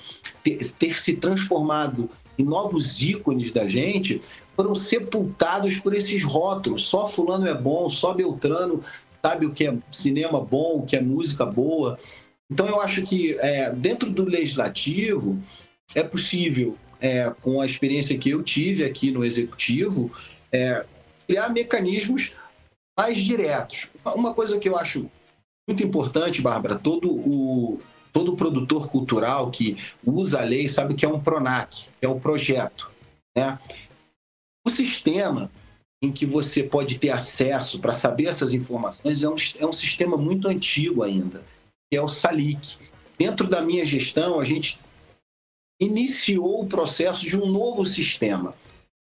ter, ter se transformado em novos ícones da gente, foram sepultados por esses rótulos. Só fulano é bom, só Beltrano sabe o que é cinema bom, o que é música boa. Então eu acho que é, dentro do legislativo é possível, é, com a experiência que eu tive aqui no executivo, é, criar mecanismos mais diretos. Uma coisa que eu acho muito importante, Bárbara, todo o todo produtor cultural que usa a lei sabe que é um PRONAC, é o projeto. Né? O sistema em que você pode ter acesso para saber essas informações é um, é um sistema muito antigo ainda, que é o SALIC. Dentro da minha gestão, a gente iniciou o processo de um novo sistema,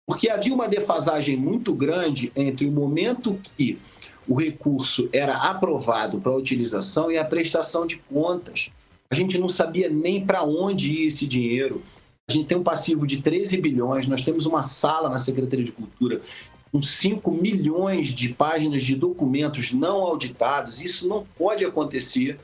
porque havia uma defasagem muito grande entre o momento que o recurso era aprovado para utilização e a prestação de contas. A gente não sabia nem para onde ia esse dinheiro. A gente tem um passivo de 13 bilhões, nós temos uma sala na Secretaria de Cultura com 5 milhões de páginas de documentos não auditados. Isso não pode acontecer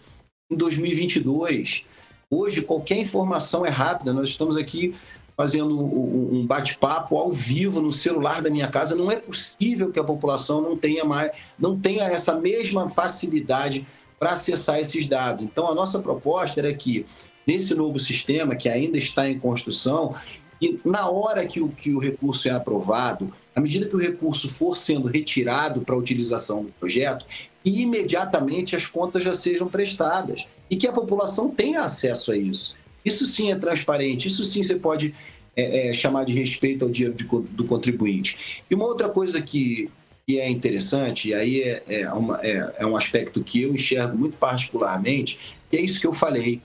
em 2022. Hoje, qualquer informação é rápida. Nós estamos aqui fazendo um bate-papo ao vivo no celular da minha casa. Não é possível que a população não tenha mais, não tenha essa mesma facilidade para acessar esses dados. Então, a nossa proposta era que nesse novo sistema que ainda está em construção, E na hora que o, que o recurso é aprovado, à medida que o recurso for sendo retirado para utilização do projeto, imediatamente as contas já sejam prestadas e que a população tenha acesso a isso. Isso sim é transparente, isso sim você pode é, é, chamar de respeito ao dinheiro de, do contribuinte. E uma outra coisa que, que é interessante, e aí é, é, uma, é, é um aspecto que eu enxergo muito particularmente, que é isso que eu falei.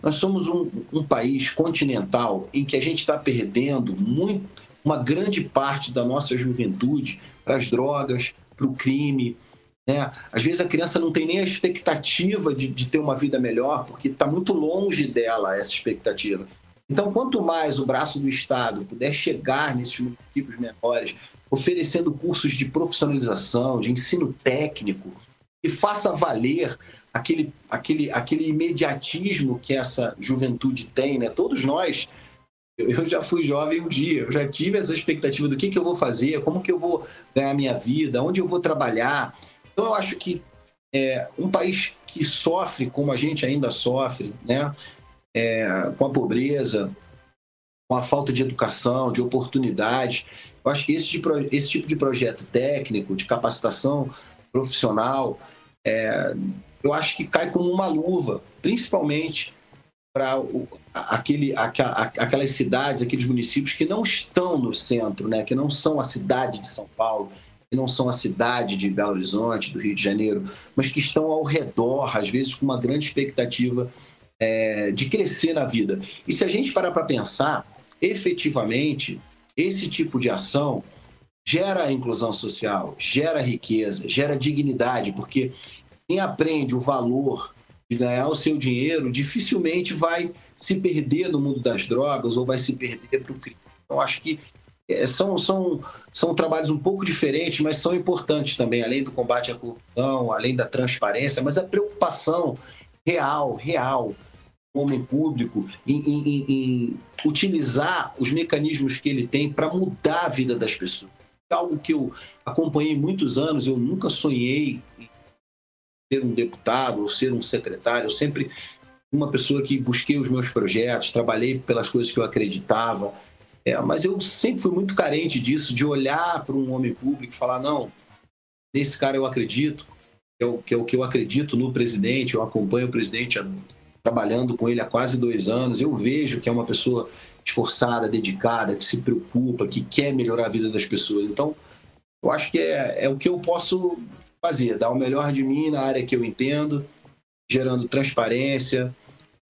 Nós somos um, um país continental em que a gente está perdendo muito, uma grande parte da nossa juventude para as drogas, para o crime, né? Às vezes a criança não tem nem a expectativa de, de ter uma vida melhor, porque está muito longe dela essa expectativa. Então, quanto mais o braço do Estado puder chegar nesses municípios menores, oferecendo cursos de profissionalização, de ensino técnico, que faça valer aquele, aquele, aquele imediatismo que essa juventude tem, né? Todos nós, eu já fui jovem um dia, eu já tive essa expectativa do que, que eu vou fazer, como que eu vou ganhar minha vida, onde eu vou trabalhar. Então, eu acho que é, um país que sofre como a gente ainda sofre, né, é, com a pobreza, com a falta de educação, de oportunidade, eu acho que esse tipo, esse tipo de projeto técnico, de capacitação profissional, é, eu acho que cai como uma luva, principalmente para aquele, aquelas cidades, aqueles municípios que não estão no centro, né, que não são a cidade de São Paulo, que não são a cidade de Belo Horizonte, do Rio de Janeiro, mas que estão ao redor, às vezes com uma grande expectativa é, de crescer na vida. E se a gente parar para pensar, efetivamente, esse tipo de ação gera inclusão social, gera riqueza, gera dignidade, porque quem aprende o valor de ganhar o seu dinheiro dificilmente vai se perder no mundo das drogas ou vai se perder para o crime. Então, acho que é, são, são, são trabalhos um pouco diferentes, mas são importantes também, além do combate à corrupção, além da transparência, mas a preocupação real, real, homem público, em, em, em utilizar os mecanismos que ele tem para mudar a vida das pessoas. Algo que eu acompanhei muitos anos, eu nunca sonhei em ser um deputado ou ser um secretário, eu sempre uma pessoa que busquei os meus projetos, trabalhei pelas coisas que eu acreditava, é, mas eu sempre fui muito carente disso, de olhar para um homem público e falar: não, nesse cara eu acredito, que é, o, que é o que eu acredito no presidente, eu acompanho o presidente trabalhando com ele há quase dois anos, eu vejo que é uma pessoa esforçada, dedicada, que se preocupa, que quer melhorar a vida das pessoas. Então, eu acho que é, é o que eu posso fazer, dar o melhor de mim na área que eu entendo, gerando transparência,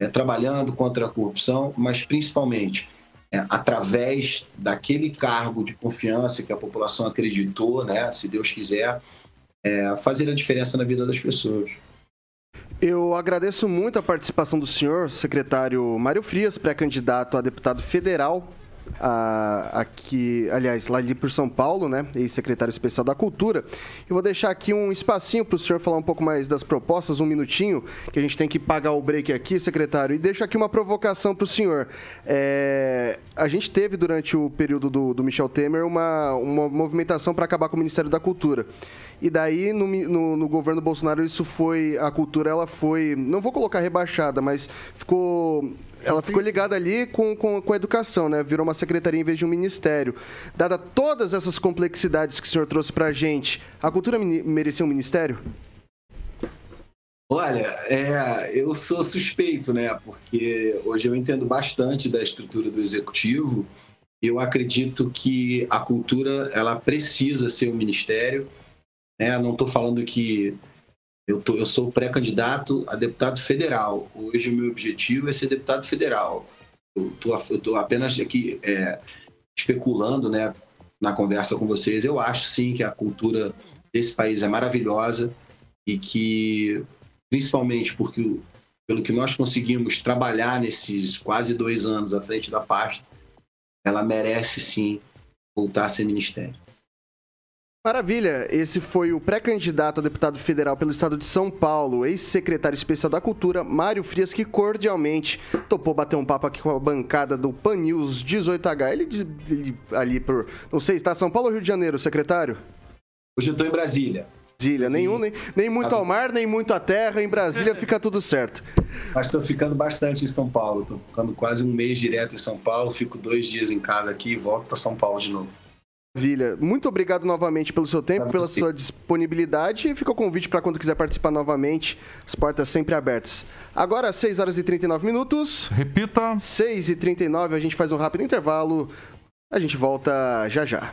é, trabalhando contra a corrupção, mas principalmente é, através daquele cargo de confiança que a população acreditou, né, se Deus quiser, é, fazer a diferença na vida das pessoas. Eu agradeço muito a participação do senhor, secretário Mário Frias, pré-candidato a deputado federal a, aqui, aliás, lá ali por São Paulo, né? Ex-secretário especial da Cultura. Eu vou deixar aqui um espacinho para o senhor falar um pouco mais das propostas, um minutinho, que a gente tem que pagar o break aqui, secretário. E deixo aqui uma provocação para o senhor. É, a gente teve, durante o período do, do Michel Temer, uma, uma movimentação para acabar com o Ministério da Cultura. E daí, no, no, no, governo Bolsonaro, isso foi. A cultura, ela foi. Não vou colocar rebaixada, mas ficou. Ela ficou ligada ali com, com, com a educação, né? Virou uma secretaria em vez de um ministério. Dada todas essas complexidades que o senhor trouxe pra gente, a cultura merecia um ministério? Olha, é, eu sou suspeito, né? Porque hoje eu entendo bastante da estrutura do executivo. Eu acredito que a cultura ela precisa ser um ministério né? Não estou falando que eu, tô, eu sou pré-candidato a deputado federal. Hoje o meu objetivo é ser deputado federal. Eu estou apenas aqui é, especulando né, na conversa com vocês. Eu acho sim que a cultura desse país é maravilhosa e que, principalmente porque pelo que nós conseguimos trabalhar nesses quase dois anos à frente da pasta, ela merece sim voltar a ser ministério. Maravilha, esse foi o pré-candidato a deputado federal pelo estado de São Paulo, ex-secretário especial da Cultura, Mário Frias, que cordialmente topou bater um papo aqui com a bancada do Pan News 18H. Ele, ele ali por, não sei, está São Paulo ou Rio de Janeiro, secretário? Hoje eu estou em Brasília. Brasília. Nenhum, nem, nem muito ao mar, nem muito à terra. Em Brasília fica tudo certo. Mas estou ficando bastante em São Paulo. Estou ficando quase um mês direto em São Paulo. Fico dois dias em casa aqui e volto para São Paulo de novo. Maravilha. Muito obrigado novamente pelo seu tempo, pela sua disponibilidade. E fica o convite para quando quiser participar novamente. As portas sempre abertas. Agora, 6 horas e 39 minutos. Repita. 6 e 39 a gente faz um rápido intervalo. A gente volta já já.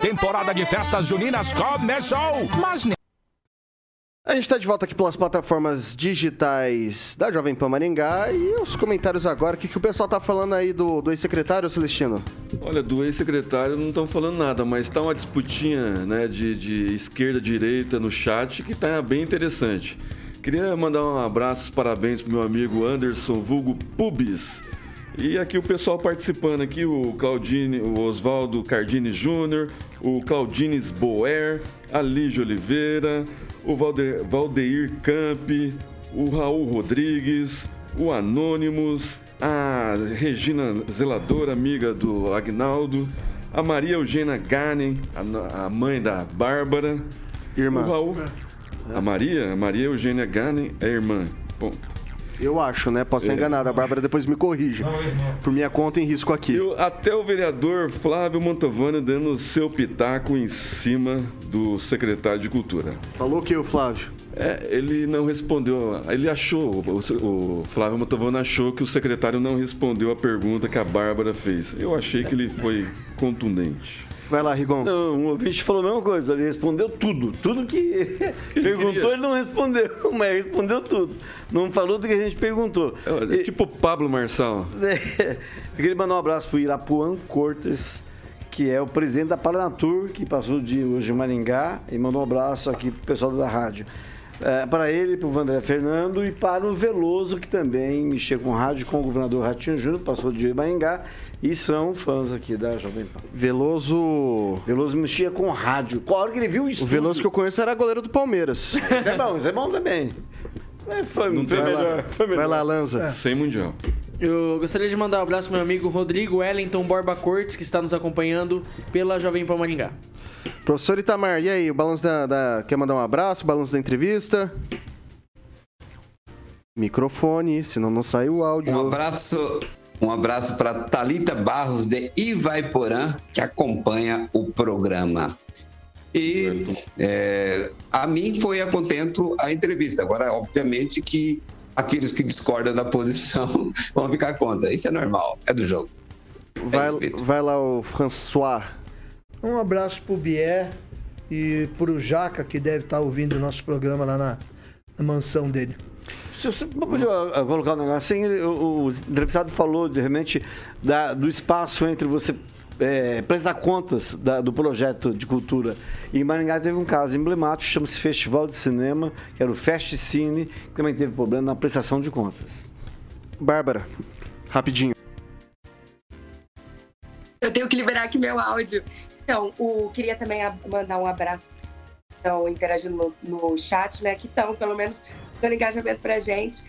Temporada de festas juninas começou, mas A gente está de volta aqui pelas plataformas digitais da Jovem Pan Maringá e os comentários agora. O que, que o pessoal tá falando aí do, do ex-secretário, Celestino? Olha, do ex-secretário não estão falando nada, mas tá uma disputinha né, de, de esquerda-direita no chat que tá bem interessante. Queria mandar um abraço, parabéns pro meu amigo Anderson Vulgo Pubis. E aqui o pessoal participando aqui, o Claudine, o Oswaldo Cardini Júnior, o Claudines Boer, a Lígia Oliveira, o Valde, Valdeir Camp, o Raul Rodrigues, o Anônimos, a Regina Zeladora, amiga do Agnaldo, a Maria Eugênia Ganem, a, a mãe da Bárbara, Irmã. o Raul, a Maria, a Maria Eugênia Ganem é irmã. Ponto. Eu acho, né? Posso ser É. enganado. A Bárbara depois me corrige. Por minha conta em risco aqui. E o- até o vereador Flávio Mantovani dando seu pitaco em cima do secretário de Cultura. Falou que o Flávio? É, ele não respondeu. Ele achou, o, o Flávio Mantovani achou que o secretário não respondeu a pergunta que a Bárbara fez. Eu achei que ele foi contundente. Vai lá, Rigon. Não, um ouvinte falou a mesma coisa, ele respondeu tudo. Tudo que *laughs* perguntou, ele não respondeu, *laughs* mas respondeu tudo. Não falou do que a gente perguntou. É, tipo Pablo Marçal. *laughs* Eu queria mandar um abraço para o Irapuan Cortes, que é o presidente da Paranatur, que passou o dia hoje em Maringá, e mandou um abraço aqui para o pessoal da rádio. É, para ele, para o Vandré Fernando e para o Veloso, que também mexeu com rádio, com o governador Ratinho Júnior, passou o em Maringá, e são fãs aqui da Jovem Pan. Veloso. Veloso mexia com rádio. Qual hora que ele viu isso? O Veloso que eu conheço era goleiro do Palmeiras. Isso é bom, isso é bom também. É, foi, Não foi tem- melhor. Foi melhor. Vai lá, Lanza. Sem mundial. Eu gostaria de mandar um abraço pro meu amigo Rodrigo Wellington Borba Cortes, que está nos acompanhando pela Jovem Pan Maringá. Professor Itamar, e aí? O balanço da, da- Quer mandar um abraço? Balanço da entrevista? Microfone, senão não sai o áudio. Um abraço, um abraço para Talita Barros de Ivaiporã, que acompanha o programa. E é, a mim foi a contento a entrevista. Agora, obviamente que aqueles que discordam da posição *laughs* vão ficar contra. Isso é normal, é do jogo. Vai, vai lá, o François. Um abraço pro Bier e pro Jaca, que deve estar ouvindo o nosso programa lá na, na mansão dele. Se você podia colocar um negócio assim, o, entrevistado falou de repente da- do espaço entre você é, prestar contas da- do projeto de cultura. E em Maringá teve um caso emblemático, chama-se Festival de Cinema, que era o Fest Cine, que também teve problema na prestação de contas. Bárbara, rapidinho. Eu tenho que liberar aqui meu áudio. Então, o, queria também mandar um abraço estão interagindo no, no chat, né? Que estão, pelo menos, dando engajamento pra gente.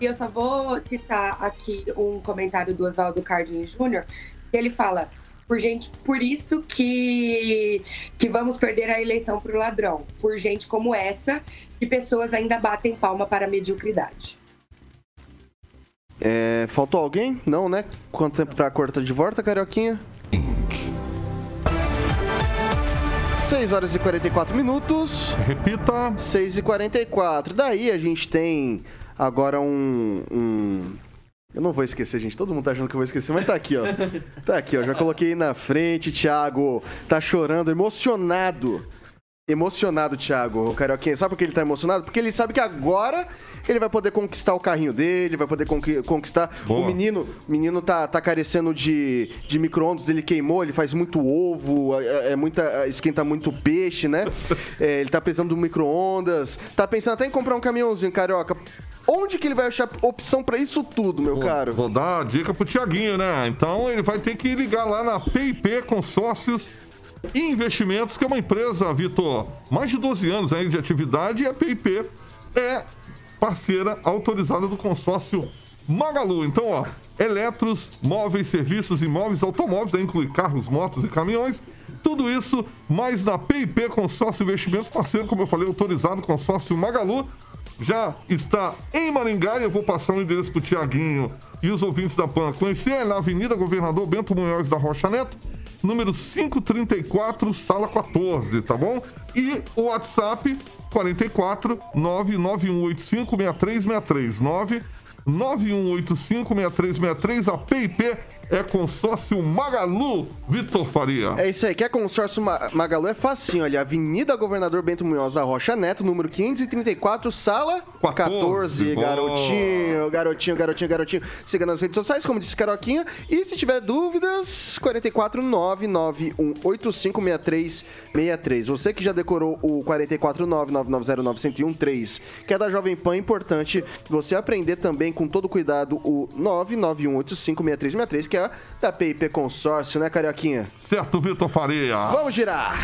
E eu só vou citar aqui um comentário do Oswaldo Cardini Júnior, que ele fala, por gente, por isso que, que vamos perder a eleição pro ladrão. Por gente como essa, que pessoas ainda batem palma para a mediocridade. É, faltou alguém? Não, né? Quanto tempo pra corta de volta, Carioquinha? 6 horas e 44 minutos. Repita. 6 e 44. Daí a gente tem agora um, um- Eu não vou esquecer, gente. Todo mundo tá achando que eu vou esquecer, mas tá aqui, ó. Tá aqui, ó. Já coloquei na frente. Thiago tá chorando, emocionado emocionado, Thiago, o Carioquinha. Sabe por que ele tá emocionado? Porque ele sabe que agora ele vai poder conquistar o carrinho dele, vai poder conqui- conquistar. Boa. O menino o menino tá, tá carecendo de, de micro-ondas, ele queimou, ele faz muito ovo, é, é muita, esquenta muito peixe, né? *laughs* É, ele tá precisando do micro-ondas, tá pensando até em comprar um caminhãozinho, Carioca. Onde que ele vai achar opção pra isso tudo, meu caro? Vou dar a dica pro Tiaguinho, né? Então ele vai ter que ligar lá na PIP Consórcios Investimentos, que é uma empresa, Vitor, mais de 12 anos aí de atividade, e a PIP é parceira autorizada do consórcio Magalu. Então, ó, eletros, móveis, serviços, imóveis, automóveis, aí inclui carros, motos e caminhões. Tudo isso, mais na PIP Consórcio Investimentos, parceiro, como eu falei, autorizado, consórcio Magalu. Já está em Maringá e eu vou passar o endereço pro Tiaguinho e os ouvintes da PAN conhecer. É na Avenida Governador Bento Munhoz da Rocha Neto, número 534, sala 14, tá bom? E o WhatsApp 44 99185 6363 9 91856363, a PIP é consórcio Magalu, Vitor Faria. É isso aí, quer consórcio Ma- Magalu? É facinho, olha, Avenida Governador Bento Munhoz da Rocha Neto, número 534, sala 14. boa. garotinho, garotinho, garotinho, garotinho. Siga nas redes sociais, como disse Caroquinha. E se tiver dúvidas, 44991856363. Você que já decorou o 44999091013, que é da Jovem Pan, é importante você aprender também com todo cuidado o 991856363, que é da PIP Consórcio, né, Carioquinha? Certo, Vitor Faria. Vamos girar!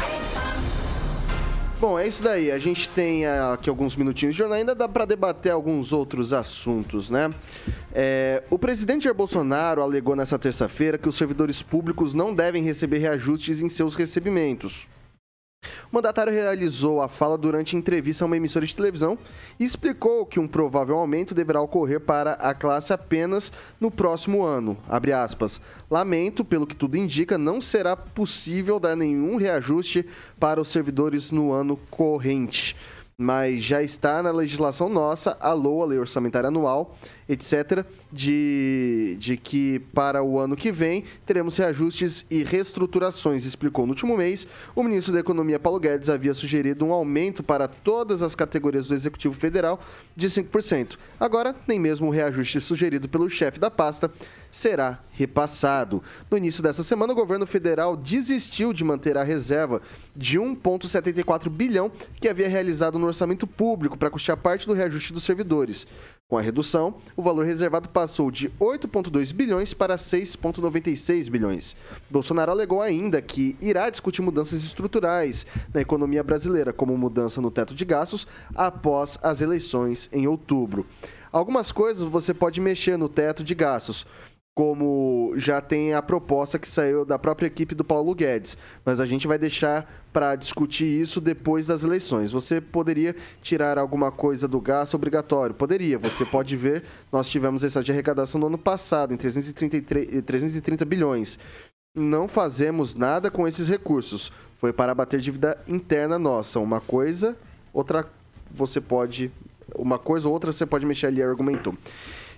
Bom, é isso daí. A gente tem aqui alguns minutinhos de jornal. Ainda dá para debater alguns outros assuntos, né? É, o presidente Jair Bolsonaro alegou nessa terça-feira que os servidores públicos não devem receber reajustes em seus recebimentos. O mandatário realizou a fala durante entrevista a uma emissora de televisão e explicou que um provável aumento deverá ocorrer para a classe apenas no próximo ano. Aspas. Lamento, pelo que tudo indica, não será possível dar nenhum reajuste para os servidores no ano corrente. Mas já está na legislação nossa, a LOA, Lei Orçamentária Anual, etc., de, de que para o ano que vem teremos reajustes e reestruturações, explicou no último mês. O ministro da Economia, Paulo Guedes, havia sugerido um aumento para todas as categorias do Executivo Federal de 5%. Agora, nem mesmo o reajuste sugerido pelo chefe da pasta será repassado. No início dessa semana, o governo federal desistiu de manter a reserva de 1,74 bilhão que havia realizado no orçamento público para custear parte do reajuste dos servidores. Com a redução, o valor reservado passou de 8,2 bilhões para 6,96 bilhões. Bolsonaro alegou ainda que irá discutir mudanças estruturais na economia brasileira, como mudança no teto de gastos, após as eleições em outubro. Algumas coisas você pode mexer no teto de gastos, como já tem a proposta que saiu da própria equipe do Paulo Guedes, mas a gente vai deixar para discutir isso depois das eleições. Você poderia tirar alguma coisa do gasto obrigatório? Poderia. Você pode ver, nós tivemos essa de arrecadação no ano passado, em 333, 330 bilhões. Não fazemos nada com esses recursos. Foi para abater dívida interna nossa. Uma coisa, outra você pode. Uma coisa ou outra você pode mexer ali, argumentou.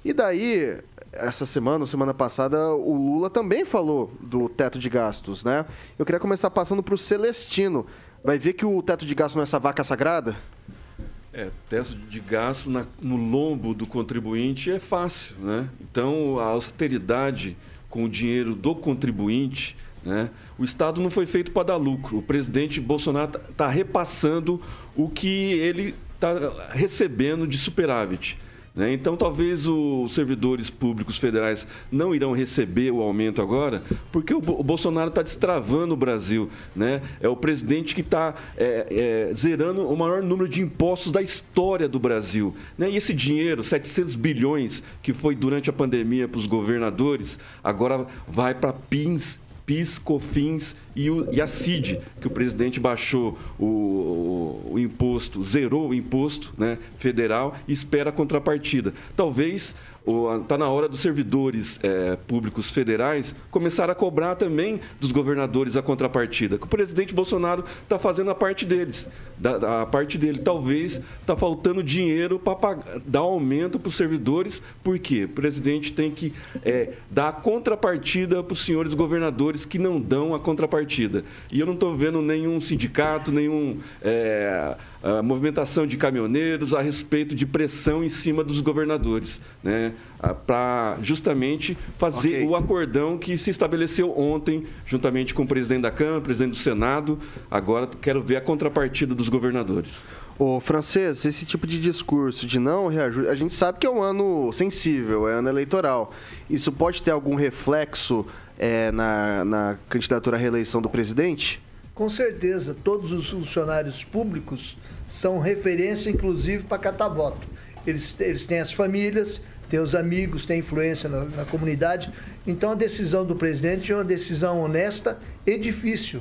E daí, essa semana, semana passada, o Lula também falou do teto de gastos, né? Eu queria começar passando para o Celestino. Vai ver que o teto de gastos não é essa vaca sagrada? É, teto de gasto no lombo do contribuinte é fácil, né? Então, a austeridade com o dinheiro do contribuinte, né? O Estado não foi feito para dar lucro. O presidente Bolsonaro está repassando o que ele está recebendo de superávit. Né? Então, talvez os servidores públicos federais não irão receber o aumento agora, porque o, Bo- o Bolsonaro está destravando o Brasil. Né? É o presidente que está é, é, zerando o maior número de impostos da história do Brasil. Né? E esse dinheiro, 700 bilhões, que foi durante a pandemia para os governadores, agora vai para PINs PIS, COFINS e, o, e a CID, que o presidente baixou o, o- imposto, zerou o imposto né, federal e espera a contrapartida. Talvez Está na hora dos servidores é, públicos federais começar a cobrar também dos governadores a contrapartida. Que o presidente Bolsonaro está fazendo a parte deles, da, a parte dele. Talvez está faltando dinheiro para dar aumento para os servidores, por quê? O presidente tem que é, dar a contrapartida para os senhores governadores que não dão a contrapartida. E eu não estou vendo nenhum sindicato, nenhum. É, a movimentação de caminhoneiros a respeito de pressão em cima dos governadores, né? para justamente fazer okay. o acordão que se estabeleceu ontem, juntamente com o presidente da Câmara, o presidente do Senado. Agora quero ver a contrapartida dos governadores. Ô, francês, esse tipo de discurso de não reajuste, a gente sabe que é um ano sensível, é ano eleitoral. Isso pode ter algum reflexo é, na, na candidatura à reeleição do presidente? Com certeza, todos os funcionários públicos são referência, inclusive, para catar voto. Eles, eles têm as famílias, têm os amigos, têm influência na, na comunidade. Então, a decisão do presidente é uma decisão honesta e difícil.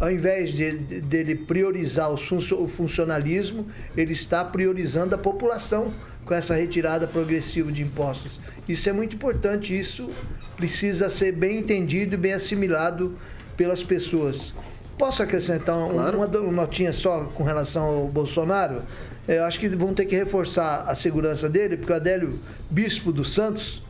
Ao invés de, de, dele priorizar o, o funcionalismo, ele está priorizando a população com essa retirada progressiva de impostos. Isso é muito importante, isso precisa ser bem entendido e bem assimilado pelas pessoas. Posso acrescentar claro. uma, uma notinha só com relação ao Bolsonaro? Eu acho que vão ter que reforçar a segurança dele, porque o Adélio Bispo dos Santos,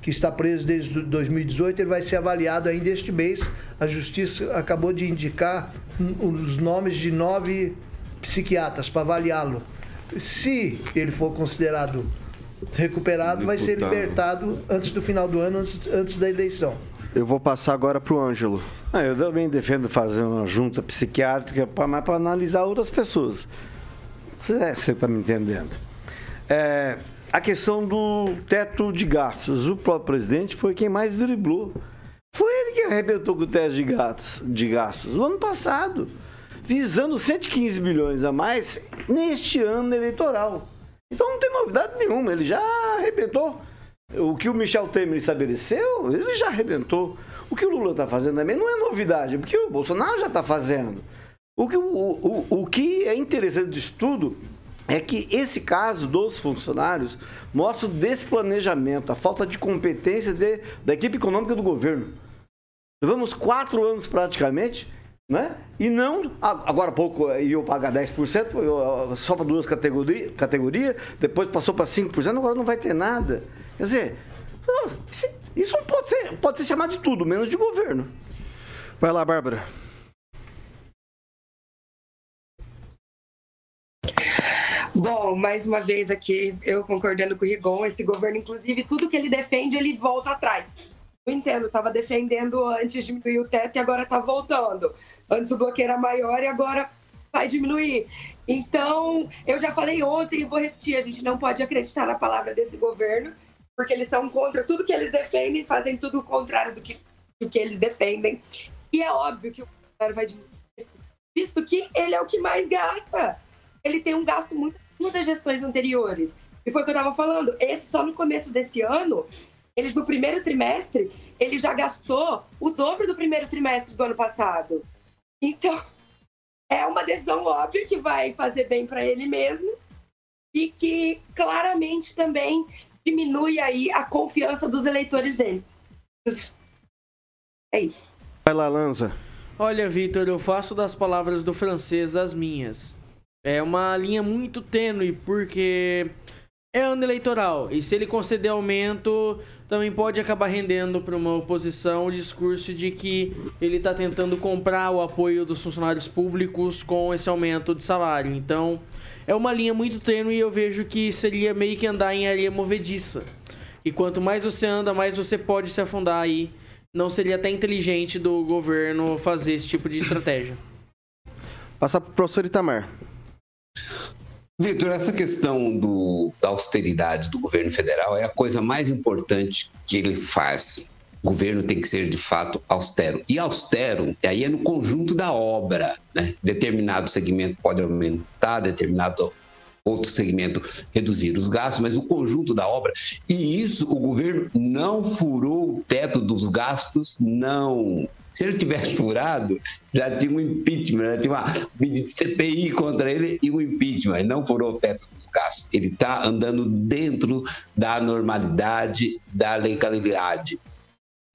que está preso desde 2018, ele vai ser avaliado ainda este mês. A Justiça acabou de indicar os nomes de nove psiquiatras para avaliá-lo. Se ele for considerado recuperado, Deputado. vai ser libertado antes do final do ano, antes, antes da eleição. Eu vou passar agora para o Ângelo. Ah, eu também defendo fazer uma junta psiquiátrica, para analisar outras pessoas. Você está me entendendo. É, a questão do teto de gastos. O próprio presidente foi quem mais driblou. Foi ele que arrebentou com o teto de gastos, de gastos no ano passado, visando 115 bilhões a mais neste ano eleitoral. Então não tem novidade nenhuma, ele já arrebentou. O que o Michel Temer estabeleceu, ele já arrebentou. O que o Lula está fazendo também não é novidade, porque o Bolsonaro já está fazendo. O que, o, o, o que é interessante disso tudo é que esse caso dos funcionários mostra o desplanejamento, a falta de competência de, da equipe econômica do governo. Levamos quatro anos praticamente, né? E não, agora há pouco iam pagar 10%, só para duas categorias, categoria, depois passou para 5%, agora não vai ter nada. Quer dizer, isso não pode ser, pode ser chamado de tudo, menos de governo. Vai lá, Bárbara. Bom, mais uma vez aqui, eu concordando com o Rigon, esse governo, inclusive, tudo que ele defende, ele volta atrás. Eu entendo, estava defendendo antes diminuir o teto e agora está voltando. Antes o bloqueio era maior e agora vai diminuir. Então, eu já falei ontem e vou repetir, a gente não pode acreditar na palavra desse governo porque eles são contra tudo que eles defendem, fazem tudo o contrário do que, do que eles defendem. E é óbvio que o Bolsonaro vai diminuir isso, visto que ele é o que mais gasta. Ele tem um gasto muito acima das gestões anteriores. E foi o que eu estava falando. Esse só no começo desse ano, eles no primeiro trimestre, ele já gastou o dobro do primeiro trimestre do ano passado. Então, é uma decisão óbvia que vai fazer bem para ele mesmo e que claramente também diminui aí a confiança dos eleitores dele. É isso. Vai lá, Lanza. Olha, Vitor, eu faço das palavras do francês as minhas. É uma linha muito tênue, porque é ano eleitoral. E se ele conceder aumento, também pode acabar rendendo para uma oposição o discurso de que ele está tentando comprar o apoio dos funcionários públicos com esse aumento de salário. Então, é uma linha muito tênue e eu vejo que seria meio que andar em areia movediça. E quanto mais você anda, mais você pode se afundar aí. Não seria até inteligente do governo fazer esse tipo de estratégia. *laughs* Passar para o professor Itamar. Vitor, essa questão do, da austeridade do governo federal é a coisa mais importante que ele faz o governo tem que ser de fato austero. E austero, aí é no conjunto da obra, né? Determinado segmento pode aumentar, determinado outro segmento reduzir os gastos, mas o conjunto da obra. E isso o governo não furou o teto dos gastos, não Se ele tivesse furado, já tinha um impeachment, já tinha uma pedido de CPI contra ele e um impeachment. Ele não furou o teto dos gastos. Ele está andando dentro da normalidade, da legalidade.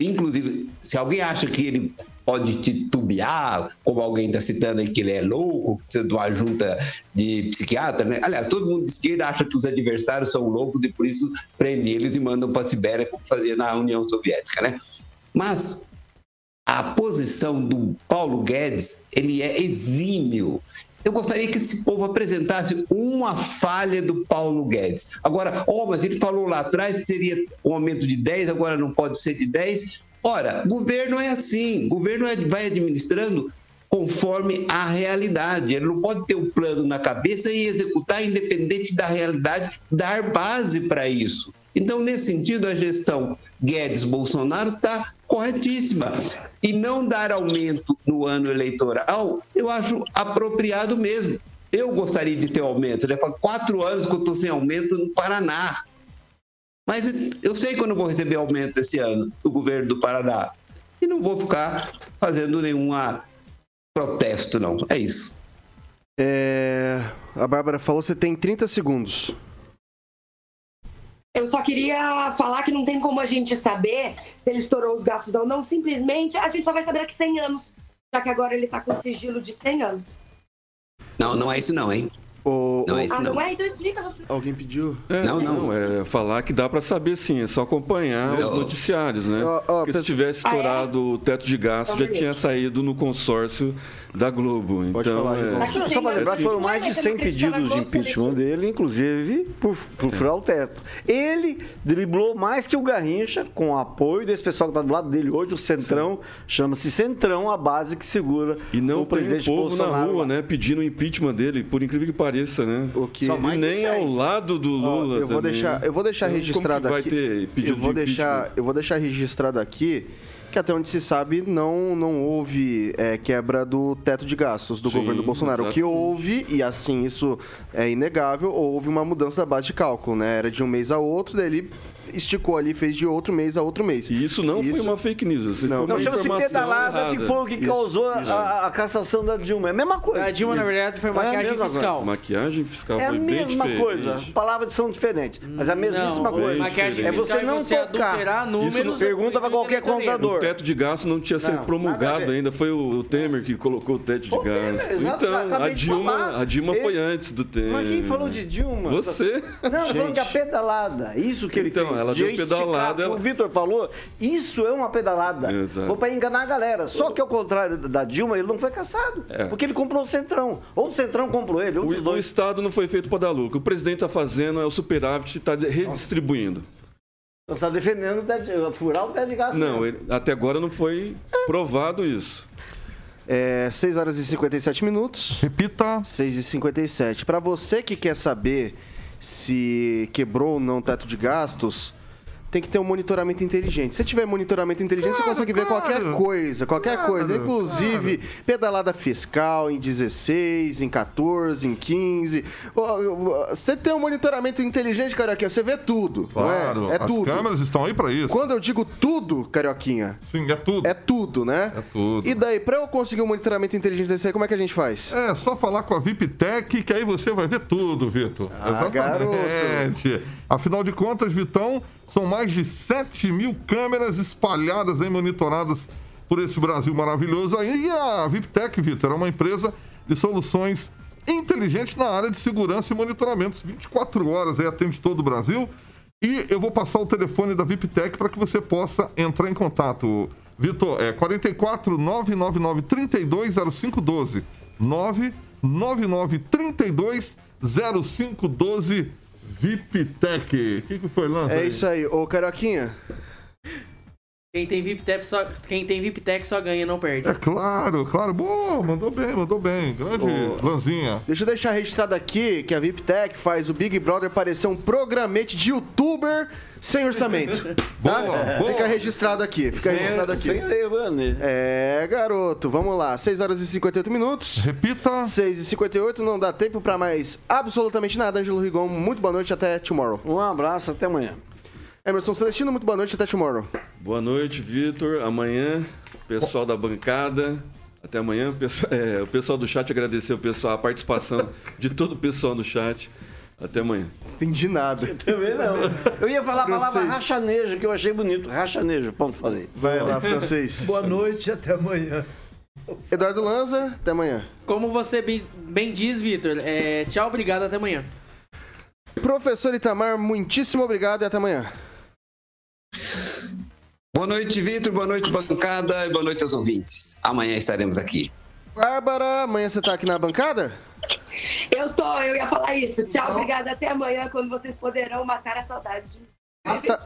Inclusive, se alguém acha que ele pode titubear, como alguém está citando aí que ele é louco, precisa de uma junta de psiquiatra, né? Aliás, todo mundo de esquerda acha que os adversários são loucos e por isso prende eles e mandam para a Sibéria, como fazia na União Soviética, né? Mas a posição do Paulo Guedes, ele é exímio. Eu gostaria que esse povo apresentasse uma falha do Paulo Guedes. Agora, oh, mas ele falou lá atrás que seria um aumento de 10, agora não pode ser de 10. Ora, governo é assim, governo é, vai administrando conforme a realidade. Ele não pode ter um plano na cabeça e executar independente da realidade, dar base para isso. Então, nesse sentido, a gestão Guedes-Bolsonaro está corretíssima. E não dar aumento no ano eleitoral, eu acho apropriado mesmo. Eu gostaria de ter aumento. Já né? faz quatro anos que eu estou sem aumento no Paraná. Mas eu sei que eu não vou receber aumento esse ano do governo do Paraná. E não vou ficar fazendo nenhuma protesto, não. É isso. É... A Bárbara falou, você tem 30 segundos. Eu só queria falar que não tem como a gente saber se ele estourou os gastos ou não. Simplesmente a gente só vai saber daqui 100 anos, já que agora ele está com sigilo de 100 anos. Não, não é isso não, hein? O... Não é isso ah, não. não é? Então explica você. Alguém pediu? É, Não, não. É falar que dá para saber sim, é só acompanhar Não. os noticiários, né? Ó, ó, Porque se tivesse Ah, é? estourado o teto de gastos, Então, já tinha saído no consórcio da Globo. Pode então, falar, é... Só 100 para lembrar, foram mais é, de você 100 não acredita na pedidos de impeachment dele, inclusive por, por furar o teto. Ele driblou mais que o Garrincha, com o apoio desse pessoal que está do lado dele hoje, o Centrão, chama-se Centrão, a base que segura E não o tem o presidente povo na Bolsonaro rua, lá. né, pedindo o impeachment dele, por incrível que pareça, né? O que... Só E nem 100. ao lado do Ó, Lula eu vou também. deixar, eu vou deixar Então, registrado como que aqui. vai ter pedido eu vou de deixar, eu vou deixar registrado aqui que até onde se sabe não não houve é, quebra do teto de gastos do Sim, governo Bolsonaro. O que exatamente. houve e assim isso é inegável, houve uma mudança da base de cálculo, né? Era de um mês a outro, daí ele esticou ali, fez de outro mês a outro mês. E isso não foi Isso- uma fake news. Isso Não, foi uma Não, chama-se pedalada, que foi o que Isso, causou isso. a, a cassação da Dilma. É a mesma coisa. A Dilma, na verdade, foi É a maquiagem mesma fiscal. Maquiagem fiscal É a foi mesma coisa. Palavras são diferentes, mas é a mesmíssima Não, coisa. maquiagem É você não você tocar. adulterar números. Isso não pergunta pra qualquer contador. O teto de gasto não tinha sido promulgado ainda, foi o Temer que colocou o teto de O gasto. então, acabei a Dilma, a Dilma foi antes do Temer. Mas quem falou de Dilma? Você. Não, eu falando que a Gente. pedalada, isso que ele Então, fez. Ela de deu pedalada, O ela- Vitor falou, isso é uma pedalada. Exato. Vou para enganar a galera. Só que ao contrário da Dilma, ele não foi caçado. É. Porque ele comprou o Centrão. Ou o Centrão comprou ele, um O, dos o dois. Estado não foi feito para dar lucro. O presidente está fazendo é o superávit está redistribuindo. Você está defendendo o furar o teto de gasto. Não, ele- até agora não foi provado isso. É, 6 horas e 57 minutos. Repita. 6 e 57. Para você que quer saber se quebrou ou não o teto de gastos, tem que ter um monitoramento inteligente. Se tiver monitoramento inteligente, você Claro, consegue ver claro. qualquer coisa, qualquer Claro, coisa. Inclusive, pedalada fiscal em 16, em 14, em 15. Ó, ó, Você tem um monitoramento inteligente, Carioquinha, você vê tudo. Claro. Não é? é As tudo. câmeras estão aí para isso. Quando eu digo tudo, Carioquinha, Sim, é tudo. é tudo, né? É tudo. E daí, pra eu conseguir um monitoramento inteligente desse aí, como é que a gente faz? É só falar com a VIPTech que aí você vai ver tudo, Vitor. Ah, Exatamente. Afinal de contas, Vitão, são mais de 7 mil câmeras espalhadas e monitoradas por esse Brasil maravilhoso. E a VIPTech, Vitor, é uma empresa de soluções inteligentes na área de segurança e monitoramento. 24 horas aí atende todo o Brasil. E eu vou passar o telefone da VIPTech para que você possa entrar em contato. Vitor, é 44 999 32 0512. 999 32 0512 VIPTech. O que, que foi, Lança? É isso aí. Ô, Carioquinha, Quem tem VIP Tech só, quem tem VIP Tech só ganha, não perde. É claro, claro. Boa, mandou bem, mandou bem. Grande Ô. Lanzinha. deixa eu deixar registrado aqui que a VIPTech faz o Big Brother parecer um programete de youtuber sem orçamento. *laughs* Boa, tá? boa. Fica registrado aqui, fica registrado aqui. Sem levando. É, garoto, vamos lá. 6 horas e 58 minutos. Repita. 6 e 58 não dá tempo pra mais absolutamente nada. Ângelo Rigon, muito boa noite, até tomorrow. Um abraço, até amanhã. Emerson Celestino, muito boa noite, até tomorrow. Boa noite, Vitor. Amanhã pessoal da bancada. Até amanhã. Pessoal- *laughs* é, o pessoal do chat agradecer o pessoal, a participação *laughs* de todo o pessoal no chat. Até amanhã. Entendi nada. *laughs* Também não. Eu ia falar a palavra rachanejo, que eu achei bonito. Rachanejo, ponto, falei. Vai lá, francês. Boa noite, até amanhã. Eduardo Lanza, até amanhã. Como você bem, bem diz, Vitor, é, tchau, obrigado, até amanhã. Professor Itamar, muitíssimo obrigado e até amanhã. Boa noite, Vitor. Boa noite, bancada. E boa noite aos ouvintes. Amanhã estaremos aqui. Bárbara, amanhã você tá aqui na bancada? Eu tô, eu ia falar isso. Tchau, obrigada. Até amanhã, quando vocês poderão matar a saudade de Hasta,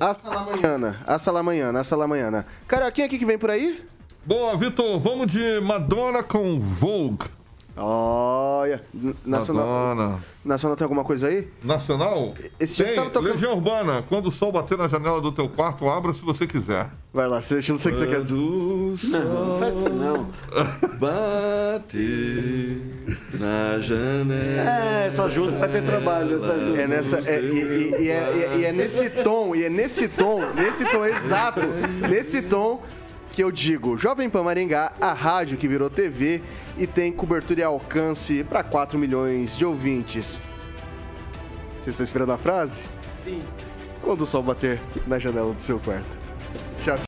hasta la manhã, hasta la manhã, hasta la manhã. Carioquinha, o que vem por aí? Boa, Vitor. Vamos de Madonna com Vogue. Olha, Nacional, Madonna. Nacional tem alguma coisa aí? Nacional? Esse dia Tem, tava tocando- Legião Urbana. Quando o sol bater na janela do teu quarto, abra se você quiser. Vai lá, você não sei o que você quer. Não, não faz isso não. Bater na janela. É, essa ajuda vai ter trabalho, essa ajuda. É nessa, é, e, e- e é, e- e é nesse tom, e é nesse tom, nesse tom exato, nesse tom que eu digo, Jovem Pan Maringá, a rádio que virou TV e tem cobertura e alcance para 4 milhões de ouvintes. Vocês estão esperando a frase? Sim. Quando o sol bater na janela do seu quarto. Tchau, tchau.